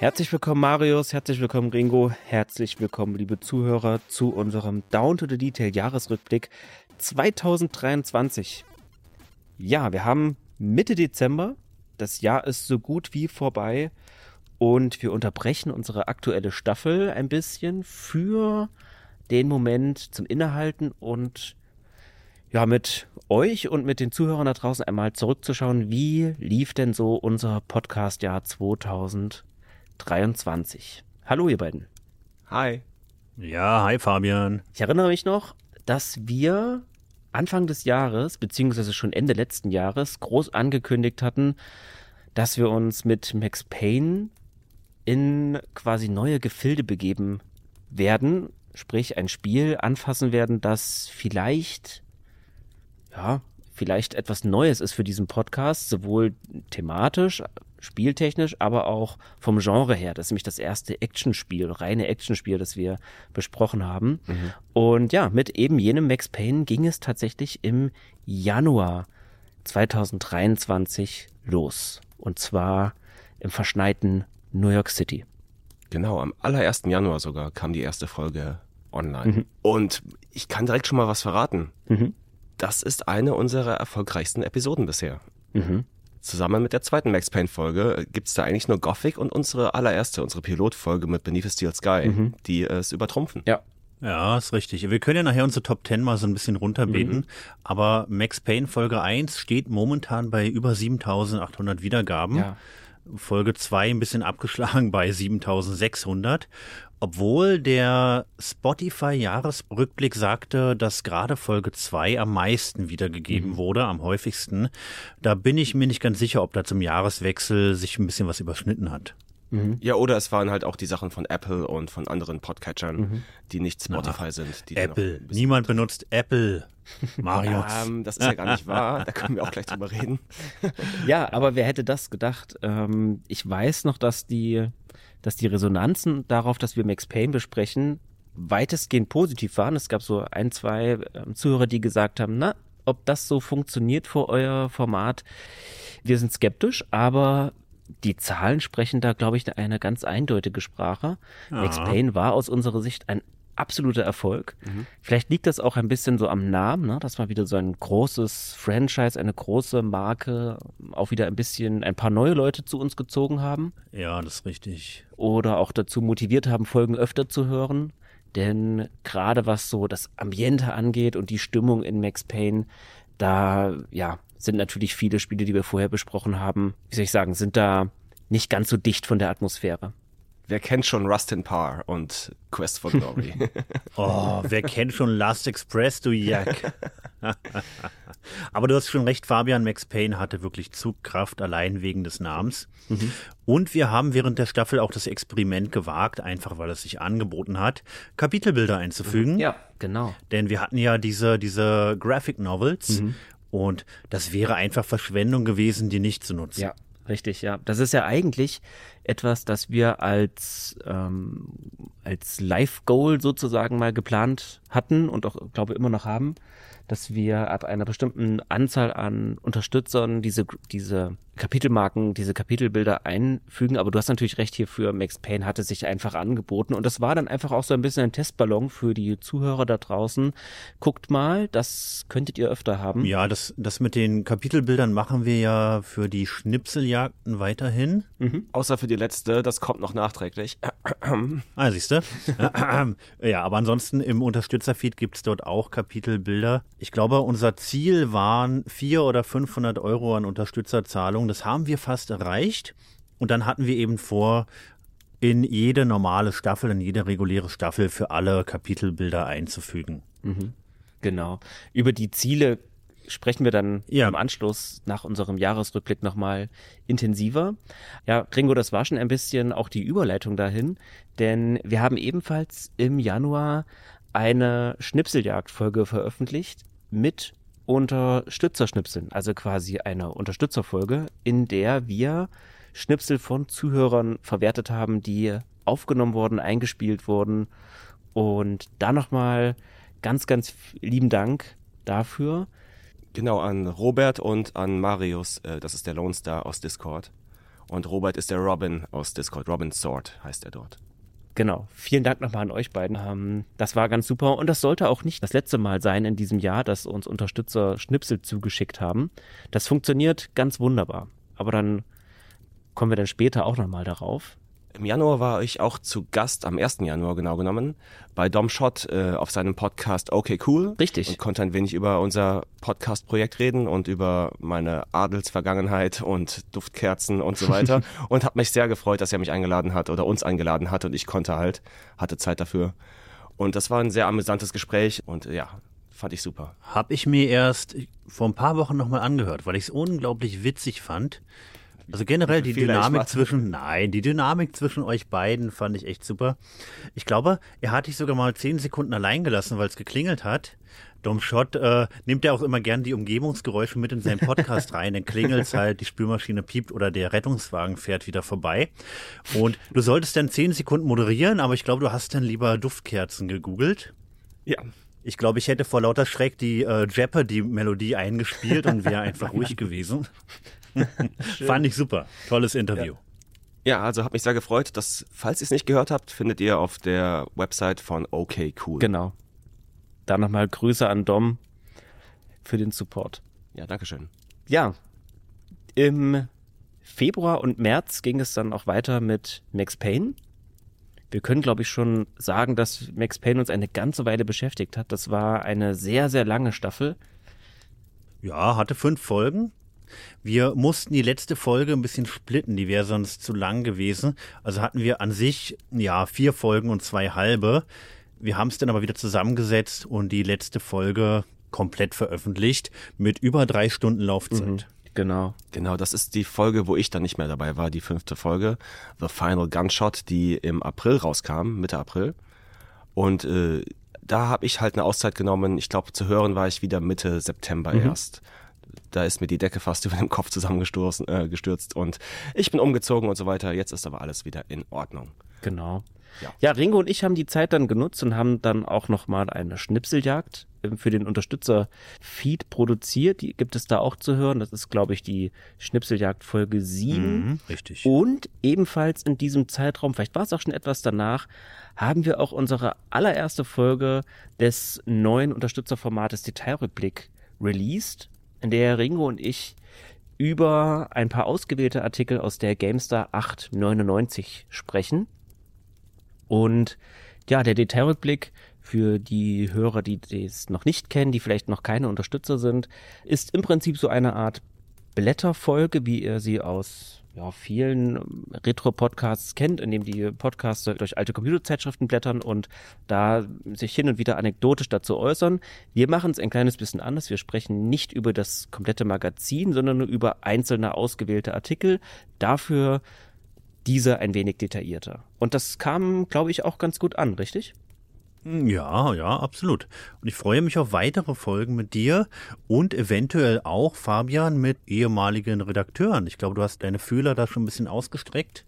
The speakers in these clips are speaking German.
Herzlich willkommen, Marius. Herzlich willkommen, Ringo. Herzlich willkommen, liebe Zuhörer, zu unserem Down to the Detail Jahresrückblick 2023. Ja, wir haben Mitte Dezember. Das Jahr ist so gut wie vorbei. Und wir unterbrechen unsere aktuelle Staffel ein bisschen für den Moment zum Innehalten und ja, mit euch und mit den Zuhörern da draußen einmal zurückzuschauen, wie lief denn so unser Podcast-Jahr 2023? 23. Hallo, ihr beiden. Hi. Ja, hi, Fabian. Ich erinnere mich noch, dass wir Anfang des Jahres, beziehungsweise schon Ende letzten Jahres, groß angekündigt hatten, dass wir uns mit Max Payne in quasi neue Gefilde begeben werden, sprich ein Spiel anfassen werden, das vielleicht, ja, vielleicht etwas Neues ist für diesen Podcast, sowohl thematisch, spieltechnisch, aber auch vom Genre her. Das ist nämlich das erste Actionspiel, reine Actionspiel, das wir besprochen haben. Mhm. Und ja, mit eben jenem Max Payne ging es tatsächlich im Januar 2023 los. Und zwar im verschneiten New York City. Genau, am allerersten Januar sogar kam die erste Folge online. Mhm. Und ich kann direkt schon mal was verraten. Mhm. Das ist eine unserer erfolgreichsten Episoden bisher. Mhm. Zusammen mit der zweiten Max Payne Folge gibt's da eigentlich nur Gothic und unsere allererste, unsere Pilotfolge mit Beneath a Steel Sky, mhm. die es übertrumpfen. Ja. Ja, ist richtig. Wir können ja nachher unsere Top 10 mal so ein bisschen runterbeten, mhm. aber Max Payne Folge 1 steht momentan bei über 7800 Wiedergaben. Ja. Folge 2 ein bisschen abgeschlagen bei 7600 obwohl der Spotify-Jahresrückblick sagte, dass gerade Folge 2 am meisten wiedergegeben mhm. wurde, am häufigsten, da bin ich mir nicht ganz sicher, ob da zum Jahreswechsel sich ein bisschen was überschnitten hat. Mhm. Ja, oder es waren halt auch die Sachen von Apple und von anderen Podcatchern, mhm. die nicht Spotify Na, sind. Apple. Niemand benutzt Apple. Marius. ähm, das ist ja gar nicht wahr. Da können wir auch gleich drüber reden. ja, aber wer hätte das gedacht? Ähm, ich weiß noch, dass die dass die Resonanzen darauf, dass wir Max Payne besprechen, weitestgehend positiv waren. Es gab so ein, zwei äh, Zuhörer, die gesagt haben, na, ob das so funktioniert für euer Format. Wir sind skeptisch, aber die Zahlen sprechen da, glaube ich, eine ganz eindeutige Sprache. Ja. Max Payne war aus unserer Sicht ein absoluter Erfolg. Mhm. Vielleicht liegt das auch ein bisschen so am Namen, ne? dass wir wieder so ein großes Franchise, eine große Marke, auch wieder ein bisschen ein paar neue Leute zu uns gezogen haben. Ja, das ist richtig. Oder auch dazu motiviert haben, Folgen öfter zu hören. Denn gerade was so das Ambiente angeht und die Stimmung in Max Payne, da ja, sind natürlich viele Spiele, die wir vorher besprochen haben, wie soll ich sagen, sind da nicht ganz so dicht von der Atmosphäre. Wer kennt schon Rust in Par und Quest for Glory? oh, wer kennt schon Last Express, du Jack? Aber du hast schon recht, Fabian Max Payne hatte wirklich Zugkraft allein wegen des Namens. Mhm. Und wir haben während der Staffel auch das Experiment gewagt, einfach weil es sich angeboten hat, Kapitelbilder einzufügen. Ja, genau. Denn wir hatten ja diese, diese Graphic Novels mhm. und das wäre einfach Verschwendung gewesen, die nicht zu nutzen. Ja, richtig, ja. Das ist ja eigentlich etwas, das wir als, ähm, als Live-Goal sozusagen mal geplant hatten und auch, glaube immer noch haben, dass wir ab einer bestimmten Anzahl an Unterstützern diese, diese Kapitelmarken, diese Kapitelbilder einfügen. Aber du hast natürlich recht, hier für Max Payne hatte sich einfach angeboten. Und das war dann einfach auch so ein bisschen ein Testballon für die Zuhörer da draußen. Guckt mal, das könntet ihr öfter haben. Ja, das, das mit den Kapitelbildern machen wir ja für die Schnipseljagden weiterhin. Mhm. Außer für die letzte, das kommt noch nachträglich. ah, siehst du? ja, aber ansonsten im Unterstützerfeed gibt es dort auch Kapitelbilder. Ich glaube, unser Ziel waren 400 oder 500 Euro an Unterstützerzahlung. Das haben wir fast erreicht. Und dann hatten wir eben vor, in jede normale Staffel, in jede reguläre Staffel für alle Kapitelbilder einzufügen. Mhm. Genau. Über die Ziele sprechen wir dann ja. im Anschluss nach unserem Jahresrückblick nochmal intensiver. Ja, Ringo, das war schon ein bisschen auch die Überleitung dahin, denn wir haben ebenfalls im Januar eine Schnipseljagdfolge veröffentlicht mit Unterstützerschnipseln, also quasi eine Unterstützerfolge, in der wir Schnipsel von Zuhörern verwertet haben, die aufgenommen wurden, eingespielt wurden. Und da nochmal ganz, ganz lieben Dank dafür. Genau, an Robert und an Marius, äh, das ist der Lone Star aus Discord. Und Robert ist der Robin aus Discord. Robin Sword heißt er dort. Genau. Vielen Dank nochmal an euch beiden. Ähm, das war ganz super. Und das sollte auch nicht das letzte Mal sein in diesem Jahr, dass uns Unterstützer Schnipsel zugeschickt haben. Das funktioniert ganz wunderbar. Aber dann kommen wir dann später auch nochmal darauf. Im Januar war ich auch zu Gast, am 1. Januar genau genommen, bei Dom Schott äh, auf seinem Podcast Okay Cool. Richtig. Und konnte ein wenig über unser Podcast-Projekt reden und über meine Adelsvergangenheit und Duftkerzen und so weiter. und habe mich sehr gefreut, dass er mich eingeladen hat oder uns eingeladen hat und ich konnte halt, hatte Zeit dafür. Und das war ein sehr amüsantes Gespräch und ja, fand ich super. Hab ich mir erst vor ein paar Wochen nochmal angehört, weil ich es unglaublich witzig fand also generell die Dynamik zwischen, nein, die Dynamik zwischen euch beiden fand ich echt super. Ich glaube, er hat dich sogar mal zehn Sekunden allein gelassen, weil es geklingelt hat. Dom Schott äh, nimmt ja auch immer gern die Umgebungsgeräusche mit in seinen Podcast rein. Dann klingelt es halt, die Spülmaschine piept oder der Rettungswagen fährt wieder vorbei. Und du solltest dann zehn Sekunden moderieren, aber ich glaube, du hast dann lieber Duftkerzen gegoogelt. Ja. Ich glaube, ich hätte vor lauter Schreck die äh, Jeopardy-Melodie eingespielt und wäre einfach ruhig gewesen. Fand ich super. Tolles Interview. Ja. ja also hat mich sehr gefreut. dass, falls ihr es nicht gehört habt, findet ihr auf der Website von OK Cool. Genau. Da nochmal Grüße an Dom für den Support. Ja, Dankeschön. Ja, im Februar und März ging es dann auch weiter mit Max Payne. Wir können, glaube ich, schon sagen, dass Max Payne uns eine ganze Weile beschäftigt hat. Das war eine sehr, sehr lange Staffel. Ja, hatte fünf Folgen. Wir mussten die letzte Folge ein bisschen splitten, die wäre sonst zu lang gewesen. Also hatten wir an sich, ja, vier Folgen und zwei halbe. Wir haben es dann aber wieder zusammengesetzt und die letzte Folge komplett veröffentlicht mit über drei Stunden Laufzeit. Mhm. Genau. Genau, das ist die Folge, wo ich dann nicht mehr dabei war, die fünfte Folge, The Final Gunshot, die im April rauskam, Mitte April. Und äh, da habe ich halt eine Auszeit genommen. Ich glaube, zu hören war ich wieder Mitte September mhm. erst da ist mir die Decke fast über dem Kopf zusammengestürzt äh, gestürzt und ich bin umgezogen und so weiter. Jetzt ist aber alles wieder in Ordnung. Genau. Ja. ja, Ringo und ich haben die Zeit dann genutzt und haben dann auch nochmal eine Schnipseljagd ähm, für den Unterstützer Feed produziert. Die gibt es da auch zu hören. Das ist, glaube ich, die Schnipseljagd Folge 7. Mhm, richtig. Und ebenfalls in diesem Zeitraum, vielleicht war es auch schon etwas danach, haben wir auch unsere allererste Folge des neuen Unterstützerformates Detailrückblick released in der Ringo und ich über ein paar ausgewählte Artikel aus der GameStar 899 sprechen. Und ja, der Detailrückblick für die Hörer, die es noch nicht kennen, die vielleicht noch keine Unterstützer sind, ist im Prinzip so eine Art Blätterfolge, wie ihr sie aus ja, vielen ähm, Retro-Podcasts kennt, in dem die Podcaster durch alte Computerzeitschriften blättern und da sich hin und wieder anekdotisch dazu äußern. Wir machen es ein kleines bisschen anders. Wir sprechen nicht über das komplette Magazin, sondern nur über einzelne ausgewählte Artikel. Dafür diese ein wenig detaillierter. Und das kam, glaube ich, auch ganz gut an, richtig? Ja, ja, absolut. Und ich freue mich auf weitere Folgen mit dir und eventuell auch, Fabian, mit ehemaligen Redakteuren. Ich glaube, du hast deine Fühler da schon ein bisschen ausgestreckt.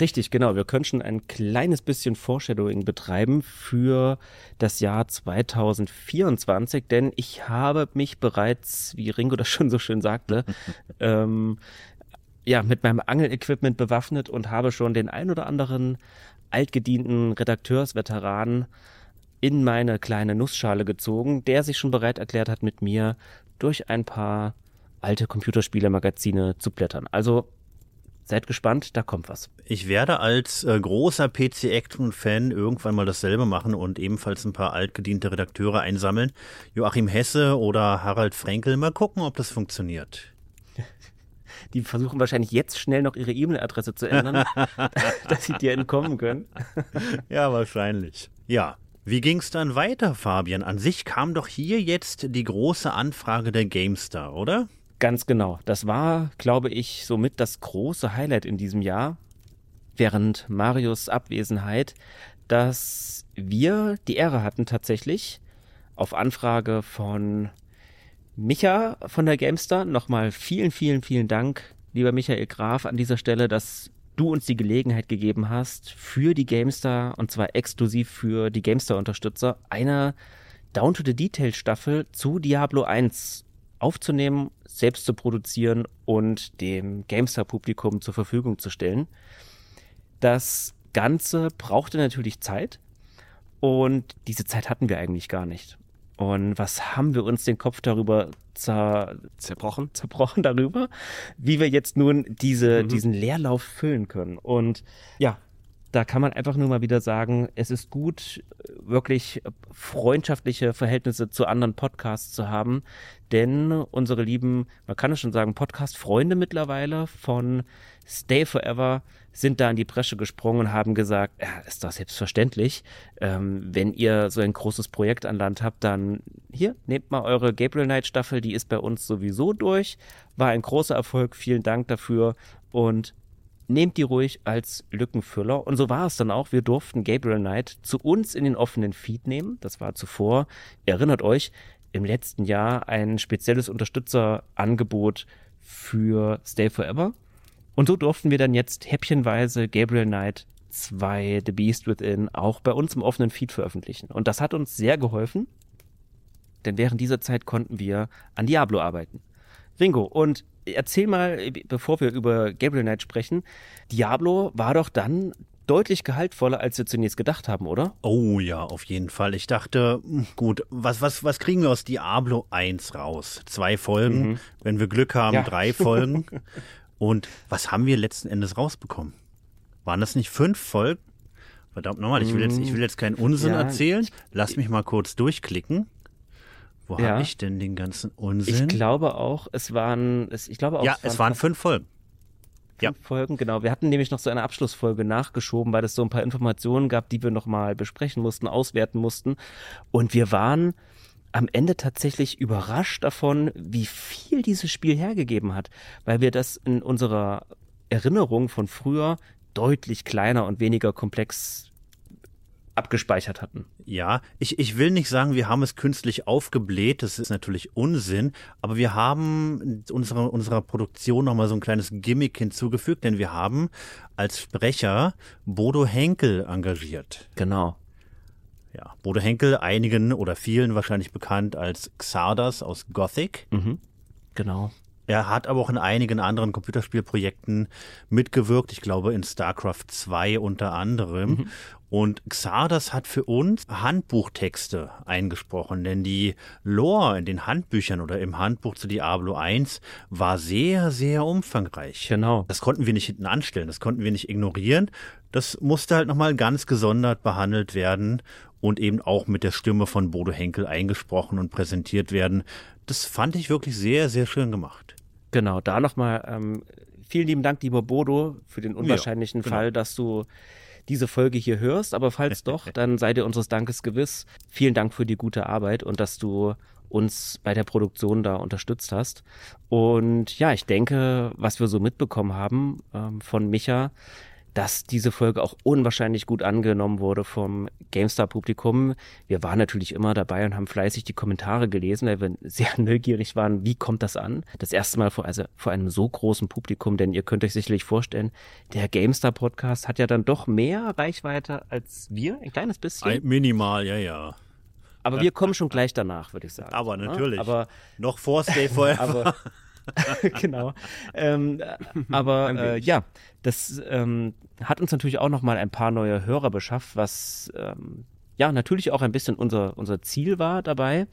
Richtig, genau. Wir können schon ein kleines bisschen Foreshadowing betreiben für das Jahr 2024, denn ich habe mich bereits, wie Ringo das schon so schön sagte, ähm, ja, mit meinem Angelequipment bewaffnet und habe schon den ein oder anderen altgedienten Redakteursveteranen in meine kleine Nussschale gezogen, der sich schon bereit erklärt hat, mit mir durch ein paar alte Computerspielemagazine zu blättern. Also seid gespannt, da kommt was. Ich werde als äh, großer PC Action Fan irgendwann mal dasselbe machen und ebenfalls ein paar altgediente Redakteure einsammeln. Joachim Hesse oder Harald Frenkel, mal gucken, ob das funktioniert. Die versuchen wahrscheinlich jetzt schnell noch ihre E-Mail-Adresse zu ändern, dass sie dir entkommen können. ja, wahrscheinlich. Ja, wie ging's dann weiter, Fabian? An sich kam doch hier jetzt die große Anfrage der GameStar, oder? Ganz genau. Das war, glaube ich, somit das große Highlight in diesem Jahr, während Marius Abwesenheit, dass wir die Ehre hatten tatsächlich auf Anfrage von Micha von der GameStar. Nochmal vielen, vielen, vielen Dank, lieber Michael Graf, an dieser Stelle, dass du uns die Gelegenheit gegeben hast, für die GameStar, und zwar exklusiv für die GameStar-Unterstützer, eine Down-to-the-Detail-Staffel zu Diablo 1 aufzunehmen, selbst zu produzieren und dem GameStar-Publikum zur Verfügung zu stellen. Das Ganze brauchte natürlich Zeit und diese Zeit hatten wir eigentlich gar nicht. Und was haben wir uns den Kopf darüber zer zerbrochen? Zerbrochen darüber, wie wir jetzt nun diese, mhm. diesen Leerlauf füllen können. Und ja, da kann man einfach nur mal wieder sagen, es ist gut, wirklich freundschaftliche Verhältnisse zu anderen Podcasts zu haben, denn unsere lieben, man kann es schon sagen, Podcast-Freunde mittlerweile von Stay Forever sind da in die Bresche gesprungen und haben gesagt, ja, ist doch selbstverständlich, ähm, wenn ihr so ein großes Projekt an Land habt, dann hier, nehmt mal eure Gabriel Knight Staffel, die ist bei uns sowieso durch, war ein großer Erfolg, vielen Dank dafür. Und nehmt die ruhig als Lückenfüller. Und so war es dann auch. Wir durften Gabriel Knight zu uns in den offenen Feed nehmen. Das war zuvor, erinnert euch, im letzten Jahr ein spezielles Unterstützerangebot für Stay Forever. Und so durften wir dann jetzt häppchenweise Gabriel Knight 2 The Beast Within auch bei uns im offenen Feed veröffentlichen. Und das hat uns sehr geholfen, denn während dieser Zeit konnten wir an Diablo arbeiten. Ringo, und erzähl mal, bevor wir über Gabriel Knight sprechen, Diablo war doch dann deutlich gehaltvoller, als wir zunächst gedacht haben, oder? Oh ja, auf jeden Fall. Ich dachte, hm, gut, was, was, was kriegen wir aus Diablo 1 raus? Zwei Folgen, mhm. wenn wir Glück haben, ja. drei Folgen. Und was haben wir letzten Endes rausbekommen? Waren das nicht fünf Folgen? Verdammt nochmal, ich will jetzt, ich will jetzt keinen Unsinn ja. erzählen. Lass mich mal kurz durchklicken. Wo ja. habe ich denn den ganzen Unsinn? Ich glaube auch, es waren, es, ich glaube auch, ja, es waren, es waren fünf Folgen. Fünf ja. Folgen, genau. Wir hatten nämlich noch so eine Abschlussfolge nachgeschoben, weil es so ein paar Informationen gab, die wir nochmal besprechen mussten, auswerten mussten. Und wir waren am Ende tatsächlich überrascht davon, wie viel dieses Spiel hergegeben hat, weil wir das in unserer Erinnerung von früher deutlich kleiner und weniger komplex abgespeichert hatten. Ja, ich, ich will nicht sagen, wir haben es künstlich aufgebläht, das ist natürlich Unsinn, aber wir haben unserer, unserer Produktion nochmal so ein kleines Gimmick hinzugefügt, denn wir haben als Sprecher Bodo Henkel engagiert. Genau. Ja, Bodo Henkel, einigen oder vielen wahrscheinlich bekannt als Xardas aus Gothic. Mhm. Genau. Er hat aber auch in einigen anderen Computerspielprojekten mitgewirkt, ich glaube in StarCraft 2 unter anderem. Mhm. Und Xardas hat für uns Handbuchtexte eingesprochen, denn die Lore in den Handbüchern oder im Handbuch zu Diablo 1 war sehr, sehr umfangreich. Genau. Das konnten wir nicht hinten anstellen, das konnten wir nicht ignorieren. Das musste halt nochmal ganz gesondert behandelt werden und eben auch mit der Stimme von Bodo Henkel eingesprochen und präsentiert werden. Das fand ich wirklich sehr, sehr schön gemacht. Genau, da nochmal ähm, vielen lieben Dank, lieber Bodo, für den unwahrscheinlichen ja, genau. Fall, dass du diese Folge hier hörst. Aber falls doch, dann sei dir unseres Dankes gewiss. Vielen Dank für die gute Arbeit und dass du uns bei der Produktion da unterstützt hast. Und ja, ich denke, was wir so mitbekommen haben ähm, von Micha, dass diese Folge auch unwahrscheinlich gut angenommen wurde vom GameStar-Publikum. Wir waren natürlich immer dabei und haben fleißig die Kommentare gelesen, weil wir sehr neugierig waren, wie kommt das an? Das erste Mal vor, also vor einem so großen Publikum, denn ihr könnt euch sicherlich vorstellen, der GameStar-Podcast hat ja dann doch mehr Reichweite als wir, ein kleines bisschen. Ein minimal, ja, ja. Aber wir kommen schon gleich danach, würde ich sagen. Aber natürlich. Ja? Aber noch vor Stay Forever. aber genau. Ähm, aber äh, ja, das ähm, hat uns natürlich auch noch mal ein paar neue Hörer beschafft, was ähm, ja natürlich auch ein bisschen unser, unser Ziel war dabei.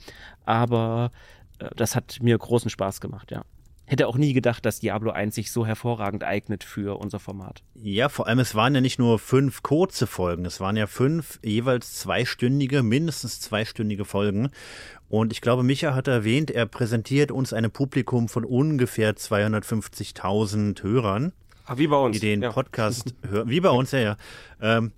Aber äh, das hat mir großen Spaß gemacht, ja hätte auch nie gedacht, dass Diablo 1 sich so hervorragend eignet für unser Format. Ja, vor allem es waren ja nicht nur fünf kurze Folgen, es waren ja fünf jeweils zweistündige, mindestens zweistündige Folgen. Und ich glaube, Micha hat erwähnt, er präsentiert uns ein Publikum von ungefähr 250.000 Hörern. Ach, wie bei uns. Die den ja. Podcast hören. Wie bei uns, ja, ja. Ähm,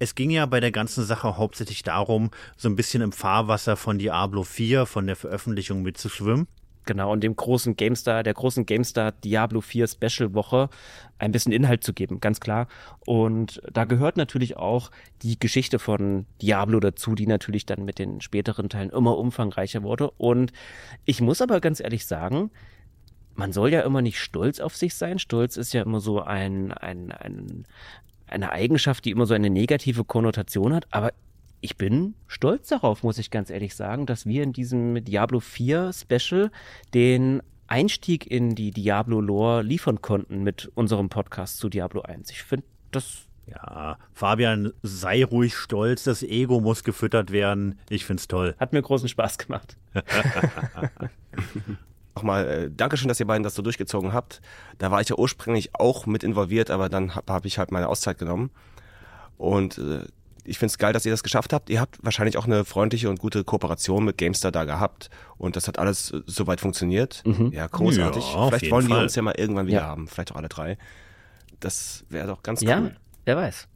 es ging ja bei der ganzen Sache hauptsächlich darum, so ein bisschen im Fahrwasser von Diablo 4, von der Veröffentlichung mitzuschwimmen. Genau, und dem großen GameStar, der großen GameStar Diablo 4 Special Woche ein bisschen Inhalt zu geben, ganz klar. Und da gehört natürlich auch die Geschichte von Diablo dazu, die natürlich dann mit den späteren Teilen immer umfangreicher wurde. Und ich muss aber ganz ehrlich sagen, man soll ja immer nicht stolz auf sich sein. Stolz ist ja immer so ein, ein, ein, eine Eigenschaft, die immer so eine negative Konnotation hat. Aber ich bin stolz darauf, muss ich ganz ehrlich sagen, dass wir in diesem Diablo 4 Special den Einstieg in die Diablo-Lore liefern konnten mit unserem Podcast zu Diablo 1. Ich finde das. Ja, Fabian, sei ruhig stolz, das Ego muss gefüttert werden. Ich find's toll. Hat mir großen Spaß gemacht. Nochmal, äh, Dankeschön, dass ihr beiden das so durchgezogen habt. Da war ich ja ursprünglich auch mit involviert, aber dann habe hab ich halt meine Auszeit genommen. Und äh, ich finde es geil, dass ihr das geschafft habt. Ihr habt wahrscheinlich auch eine freundliche und gute Kooperation mit GameStar da gehabt und das hat alles äh, soweit funktioniert. Mhm. Ja, großartig. Ja, Vielleicht wollen wir uns ja mal irgendwann wieder ja. haben, vielleicht auch alle drei. Das wäre doch ganz cool. Ja, wer weiß.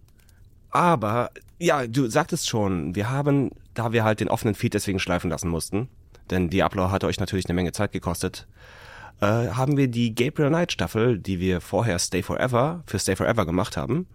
Aber ja, du sagtest schon, wir haben, da wir halt den offenen Feed deswegen schleifen lassen mussten, denn Diablo hatte euch natürlich eine Menge Zeit gekostet, äh, haben wir die Gabriel Knight Staffel, die wir vorher Stay Forever für Stay Forever gemacht haben,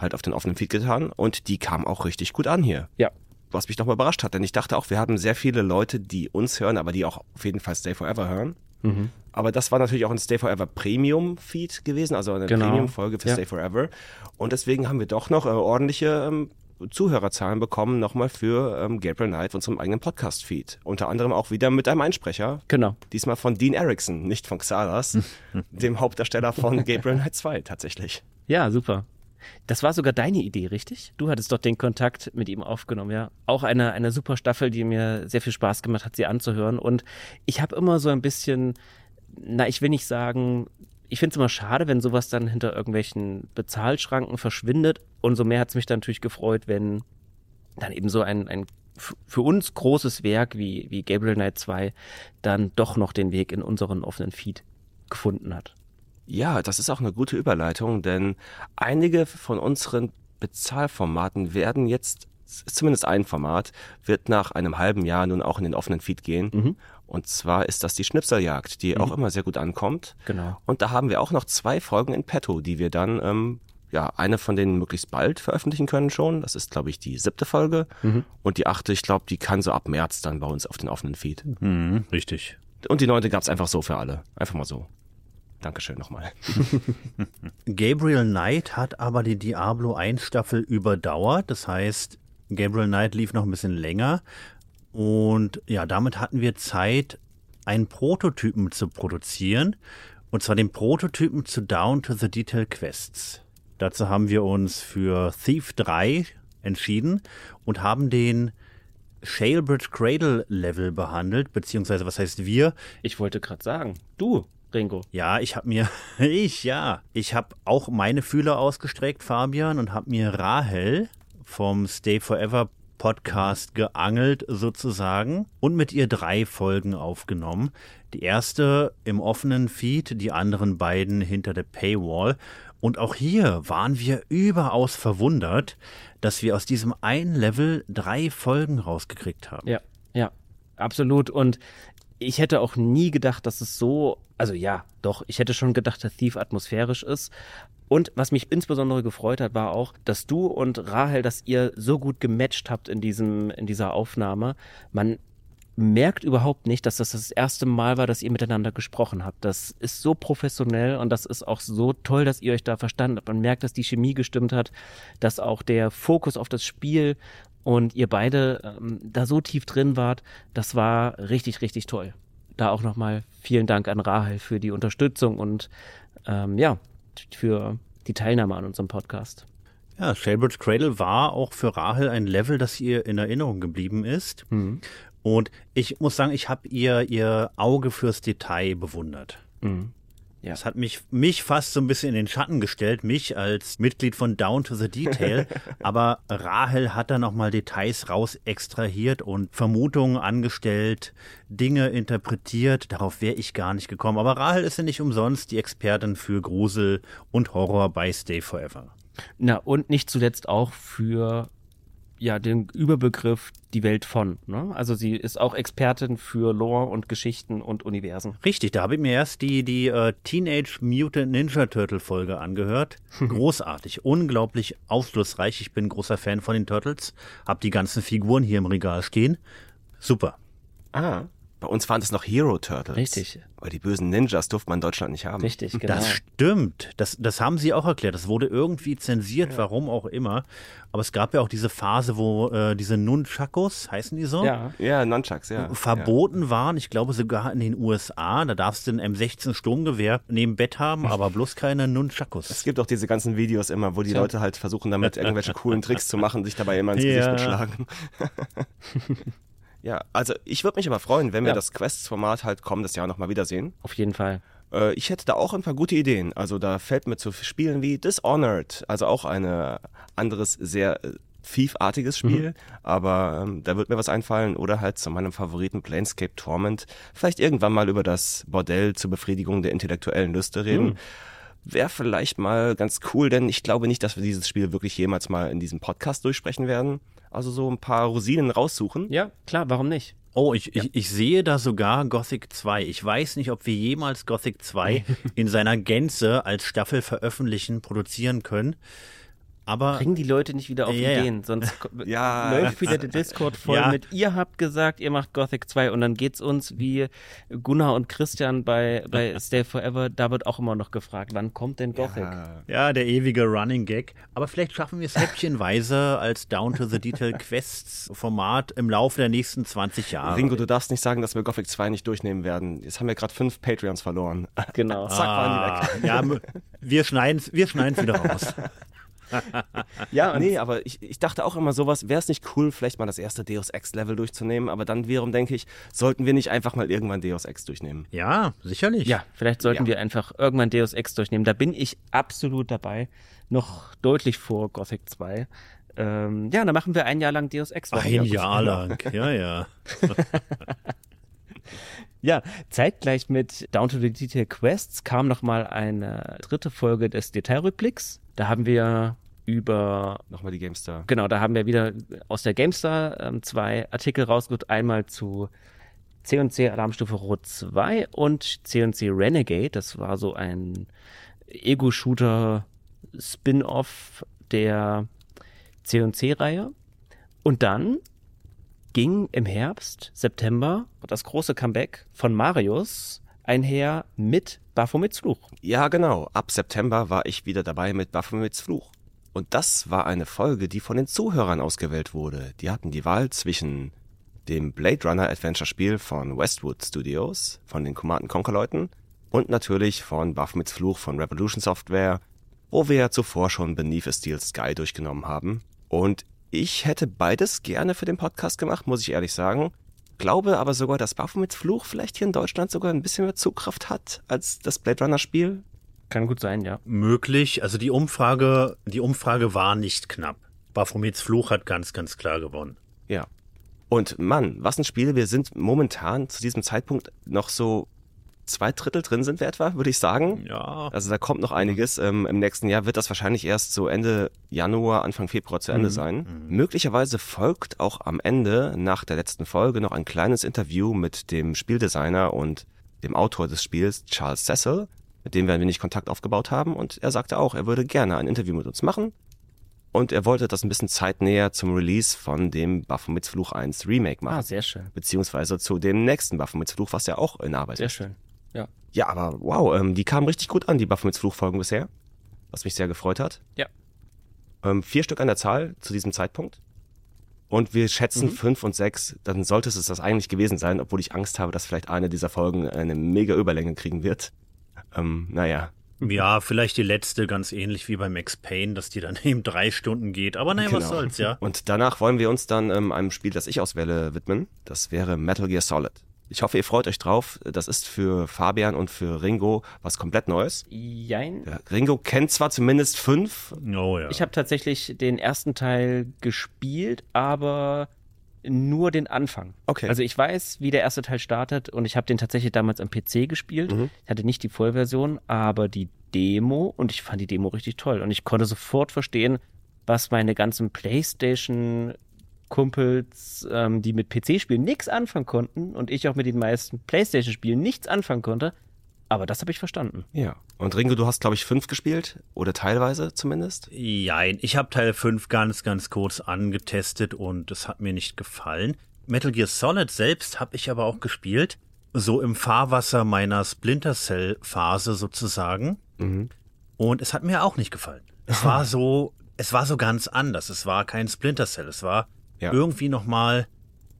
halt auf den offenen Feed getan und die kam auch richtig gut an hier. Ja. Was mich nochmal überrascht hat, denn ich dachte auch, wir haben sehr viele Leute, die uns hören, aber die auch auf jeden Fall Stay Forever hören. Mhm. Aber das war natürlich auch ein Stay Forever Premium Feed gewesen, also eine genau. Premium Folge für ja. Stay Forever. Und deswegen haben wir doch noch äh, ordentliche ähm, Zuhörerzahlen bekommen, nochmal für ähm, Gabriel Knight, unserem eigenen Podcast-Feed. Unter anderem auch wieder mit einem Einsprecher. Genau. Diesmal von Dean Erickson, nicht von Xalas, dem Hauptdarsteller von Gabriel Knight 2 tatsächlich. Ja, super. Das war sogar deine Idee, richtig? Du hattest dort den Kontakt mit ihm aufgenommen, ja. Auch eine, eine super Staffel, die mir sehr viel Spaß gemacht hat, sie anzuhören. Und ich habe immer so ein bisschen, na, ich will nicht sagen, ich finde es immer schade, wenn sowas dann hinter irgendwelchen Bezahlschranken verschwindet. Und so mehr hat es mich dann natürlich gefreut, wenn dann eben so ein, ein für uns großes Werk wie, wie Gabriel Knight 2 dann doch noch den Weg in unseren offenen Feed gefunden hat. Ja, das ist auch eine gute Überleitung, denn einige von unseren Bezahlformaten werden jetzt, zumindest ein Format, wird nach einem halben Jahr nun auch in den offenen Feed gehen. Mhm. Und zwar ist das die Schnipseljagd, die mhm. auch immer sehr gut ankommt. Genau. Und da haben wir auch noch zwei Folgen in petto, die wir dann, ähm, ja, eine von denen möglichst bald veröffentlichen können schon. Das ist, glaube ich, die siebte Folge. Mhm. Und die achte, ich glaube, die kann so ab März dann bei uns auf den offenen Feed. Mhm, richtig. Und die neunte gab's einfach so für alle. Einfach mal so. Dankeschön nochmal. Gabriel Knight hat aber die Diablo 1 Staffel überdauert. Das heißt, Gabriel Knight lief noch ein bisschen länger. Und ja, damit hatten wir Zeit, einen Prototypen zu produzieren. Und zwar den Prototypen zu Down to the Detail Quests. Dazu haben wir uns für Thief 3 entschieden und haben den Shalebridge Cradle Level behandelt, beziehungsweise was heißt wir? Ich wollte gerade sagen, du. Ringo. Ja, ich habe mir, ich ja, ich habe auch meine Fühler ausgestreckt, Fabian, und habe mir Rahel vom Stay Forever Podcast geangelt sozusagen und mit ihr drei Folgen aufgenommen. Die erste im offenen Feed, die anderen beiden hinter der Paywall. Und auch hier waren wir überaus verwundert, dass wir aus diesem einen Level drei Folgen rausgekriegt haben. Ja, ja, absolut. Und ich hätte auch nie gedacht, dass es so, also ja, doch, ich hätte schon gedacht, dass Thief atmosphärisch ist. Und was mich insbesondere gefreut hat, war auch, dass du und Rahel, dass ihr so gut gematcht habt in diesem, in dieser Aufnahme. Man merkt überhaupt nicht, dass das das erste Mal war, dass ihr miteinander gesprochen habt. Das ist so professionell und das ist auch so toll, dass ihr euch da verstanden habt. Man merkt, dass die Chemie gestimmt hat, dass auch der Fokus auf das Spiel und ihr beide ähm, da so tief drin wart, das war richtig, richtig toll. Da auch nochmal vielen Dank an Rahel für die Unterstützung und ähm, ja, für die Teilnahme an unserem Podcast. Ja, Shalebridge Cradle war auch für Rahel ein Level, das ihr in Erinnerung geblieben ist. Mhm. Und ich muss sagen, ich habe ihr ihr Auge fürs Detail bewundert. Mhm. Ja. Das hat mich, mich fast so ein bisschen in den Schatten gestellt, mich als Mitglied von Down to the Detail. Aber Rahel hat da nochmal Details raus extrahiert und Vermutungen angestellt, Dinge interpretiert. Darauf wäre ich gar nicht gekommen. Aber Rahel ist ja nicht umsonst die Expertin für Grusel und Horror bei Stay Forever. Na, und nicht zuletzt auch für ja den Überbegriff die Welt von. Ne? Also sie ist auch Expertin für Lore und Geschichten und Universen. Richtig, da habe ich mir erst die, die äh, Teenage Mutant Ninja Turtle Folge angehört. Großartig, unglaublich aufschlussreich. Ich bin großer Fan von den Turtles. Hab die ganzen Figuren hier im Regal stehen. Super. Ah, Bei uns waren es noch Hero Turtles. Richtig. Weil die bösen Ninjas durfte man in Deutschland nicht haben. Richtig, genau. Das stimmt. Das, das haben sie auch erklärt. Das wurde irgendwie zensiert, ja. warum auch immer. Aber es gab ja auch diese Phase, wo äh, diese Nunchakos, heißen die so? Ja, ja Nunchucks, ja. Verboten ja. waren, ich glaube sogar in den USA. Da darfst du ein M16 Sturmgewehr neben Bett haben, aber bloß keine Nunchakos. Es gibt auch diese ganzen Videos immer, wo die ja. Leute halt versuchen, damit irgendwelche coolen Tricks zu machen, sich dabei immer ins Gesicht mitschlagen. Ja, also ich würde mich aber freuen, wenn wir ja. das Quests-Format halt kommendes Jahr nochmal wiedersehen. Auf jeden Fall. Äh, ich hätte da auch ein paar gute Ideen. Also da fällt mir zu Spielen wie Dishonored, also auch ein anderes sehr äh, Thief-artiges Spiel, mhm. aber ähm, da wird mir was einfallen oder halt zu meinem Favoriten Planescape Torment vielleicht irgendwann mal über das Bordell zur Befriedigung der intellektuellen Lüste reden. Mhm. Wäre vielleicht mal ganz cool, denn ich glaube nicht, dass wir dieses Spiel wirklich jemals mal in diesem Podcast durchsprechen werden. Also so ein paar Rosinen raussuchen. Ja, klar, warum nicht? Oh, ich, ja. ich, ich sehe da sogar Gothic 2. Ich weiß nicht, ob wir jemals Gothic 2 in seiner Gänze als Staffel veröffentlichen, produzieren können. Aber bringen die Leute nicht wieder auf ja, Ideen, sonst ja. läuft wieder der Discord voll ja. mit ihr habt gesagt, ihr macht Gothic 2 und dann geht's uns wie Gunnar und Christian bei bei Stay Forever, da wird auch immer noch gefragt, wann kommt denn Gothic? Ja, der ewige Running Gag, aber vielleicht schaffen wir es häppchenweise als Down to the Detail Quests Format im Laufe der nächsten 20 Jahre. Ringo, du darfst nicht sagen, dass wir Gothic 2 nicht durchnehmen werden. Jetzt haben wir gerade fünf Patreons verloren. Genau. Zack, waren die weg. Ah, ja, wir schneiden wir schneiden's wieder raus. ja, nee, aber ich, ich dachte auch immer sowas, wäre es nicht cool, vielleicht mal das erste Deus Ex-Level durchzunehmen, aber dann wiederum denke ich, sollten wir nicht einfach mal irgendwann Deus Ex durchnehmen? Ja, sicherlich. Ja, vielleicht sollten ja. wir einfach irgendwann Deus Ex durchnehmen. Da bin ich absolut dabei. Noch deutlich vor Gothic 2. Ähm, ja, dann machen wir ein Jahr lang Deus Ex. Ein Jahr lang, ja, ja. Ja, zeitgleich mit Down to the Detail Quests kam nochmal eine dritte Folge des Detailrückblicks. Da haben wir über. Nochmal die GameStar. Genau, da haben wir wieder aus der GameStar ähm, zwei Artikel rausgesucht. Einmal zu C&C Alarmstufe Rot 2 und C&C Renegade. Das war so ein Ego-Shooter Spin-off der C&C-Reihe. Und dann ging im Herbst, September, das große Comeback von Marius einher mit Baphomets Fluch. Ja, genau. Ab September war ich wieder dabei mit Baphomets Fluch. Und das war eine Folge, die von den Zuhörern ausgewählt wurde. Die hatten die Wahl zwischen dem Blade Runner Adventure Spiel von Westwood Studios, von den Command Conquer Leuten und natürlich von Baphomets Fluch von Revolution Software, wo wir ja zuvor schon Beneath a Steel Sky durchgenommen haben. Und ich hätte beides gerne für den Podcast gemacht, muss ich ehrlich sagen. Glaube aber sogar, dass Baphomets Fluch vielleicht hier in Deutschland sogar ein bisschen mehr Zugkraft hat als das Blade Runner Spiel. Kann gut sein, ja. Möglich. Also die Umfrage, die Umfrage war nicht knapp. Baphomets Fluch hat ganz, ganz klar gewonnen. Ja. Und Mann, was ein Spiel. Wir sind momentan zu diesem Zeitpunkt noch so zwei Drittel drin sind wir etwa, würde ich sagen. Ja. Also da kommt noch einiges. Ähm, Im nächsten Jahr wird das wahrscheinlich erst so Ende Januar, Anfang Februar zu Ende mhm. sein. Mhm. Möglicherweise folgt auch am Ende, nach der letzten Folge, noch ein kleines Interview mit dem Spieldesigner und dem Autor des Spiels, Charles Cecil, mit dem wir ein wenig Kontakt aufgebaut haben. Und er sagte auch, er würde gerne ein Interview mit uns machen. Und er wollte das ein bisschen zeitnäher zum Release von dem Baphomets Fluch 1 Remake machen. Ah, sehr schön. Beziehungsweise zu dem nächsten Baphomets Fluch, was ja auch in Arbeit sehr ist. Sehr schön. Ja. Ja, aber wow, ähm, die kamen richtig gut an, die Baphomets Fluchfolgen bisher. Was mich sehr gefreut hat. Ja. Ähm, vier Stück an der Zahl zu diesem Zeitpunkt. Und wir schätzen mhm. fünf und sechs, dann sollte es das eigentlich gewesen sein, obwohl ich Angst habe, dass vielleicht eine dieser Folgen eine mega Überlänge kriegen wird. Ähm, naja. Ja, vielleicht die letzte ganz ähnlich wie bei Max Payne, dass die dann eben drei Stunden geht. Aber naja, genau. was soll's, ja. Und danach wollen wir uns dann ähm, einem Spiel, das ich auswähle, widmen. Das wäre Metal Gear Solid. Ich hoffe, ihr freut euch drauf. Das ist für Fabian und für Ringo was komplett Neues. Jein. Ja, Ringo kennt zwar zumindest fünf. Oh, ja. Ich habe tatsächlich den ersten Teil gespielt, aber nur den Anfang. Okay. Also ich weiß, wie der erste Teil startet und ich habe den tatsächlich damals am PC gespielt. Mhm. Ich hatte nicht die Vollversion, aber die Demo und ich fand die Demo richtig toll und ich konnte sofort verstehen, was meine ganzen PlayStation Kumpels, ähm, die mit PC-Spielen nichts anfangen konnten und ich auch mit den meisten PlayStation-Spielen nichts anfangen konnte. Aber das habe ich verstanden. Ja. Und Ringo, du hast, glaube ich, fünf gespielt oder teilweise zumindest? Nein, ich habe Teil fünf ganz, ganz kurz angetestet und es hat mir nicht gefallen. Metal Gear Solid selbst habe ich aber auch gespielt, so im Fahrwasser meiner Splinter Cell Phase sozusagen. Mhm. Und es hat mir auch nicht gefallen. Es war so, es war so ganz anders. Es war kein Splinter Cell. Es war ja. irgendwie nochmal